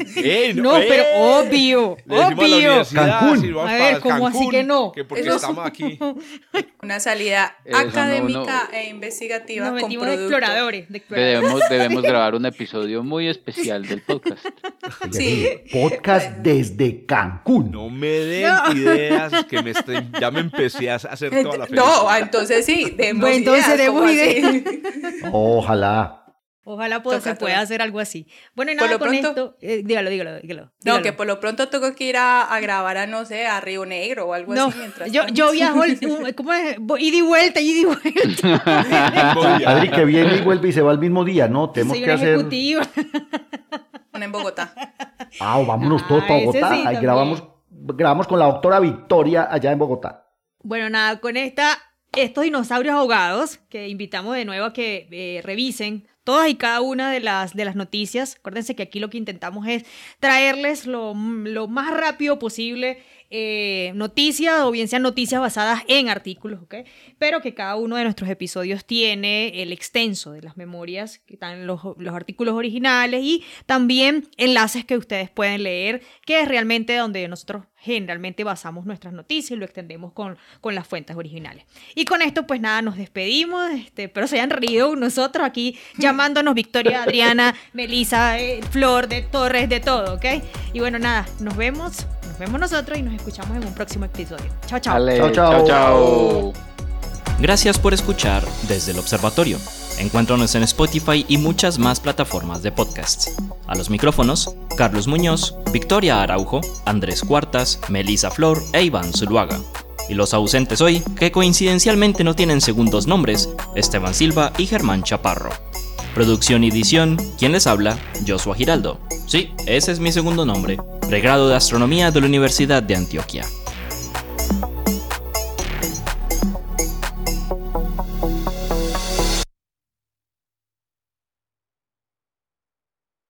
no, pero obvio, obvio. Cancún. A, ver, ¿cómo así que no? Que porque estamos aquí. <laughs> Una salida académica e investigativa con producto. exploradores, Debemos, debemos <laughs> grabar un episodio muy especial del podcast. Sí. Podcast desde Cancún. No me den ideas que me estén, ya me empecé a hacer toda la No, entonces sí, demos bueno, entonces demos ideas. Ojalá. Ojalá se pueda hacer algo así. Bueno, y nada, con esto, eh, dígalo, dígalo, dígalo, No, que por lo pronto tengo que ir a, grabar a, no sé, a Río Negro o algo así. Mientras yo, yo viajo, <laughs> ¿cómo es? Ida y vuelta, ida y vuelta. Adri, que <laughs> viene y vuelve y se va al mismo día, ¿no? Tenemos que hacer... Una en Bogotá. Ah, vámonos todos para Bogotá. Ahí grabamos, grabamos con la doctora Victoria allá en Bogotá. Bueno, nada, con esta, estos dinosaurios ahogados, que invitamos de nuevo a que eh, revisen todas y cada una de las, de las noticias. Acuérdense que aquí lo que intentamos es traerles lo, lo más rápido posible eh, noticias o bien sean noticias basadas en artículos, ¿ok? Pero que cada uno de nuestros episodios tiene el extenso de las memorias, que están los, los artículos originales y también enlaces que ustedes pueden leer, que es realmente donde nosotros generalmente basamos nuestras noticias y lo extendemos con, con las fuentes originales. Y con esto, pues nada, nos despedimos, este, pero se hayan reído nosotros aquí llamándonos Victoria, Adriana, Melisa, eh, Flor, de Torres, de todo, ¿ok? Y bueno, nada, nos vemos, vemos nosotros y nos escuchamos en un próximo episodio. Chao, chao. chao, chao. chao. Gracias por escuchar desde el observatorio. Encuéntranos en Spotify y muchas más plataformas de podcasts. A los micrófonos, Carlos Muñoz, Victoria Araujo, Andrés Cuartas, Melisa Flor e Iván Zuluaga. Y los ausentes hoy, que coincidencialmente no tienen segundos nombres, Esteban Silva y Germán Chaparro. Producción y edición, ¿quién les habla? Joshua Giraldo. Sí, ese es mi segundo nombre, pregrado de Astronomía de la Universidad de Antioquia.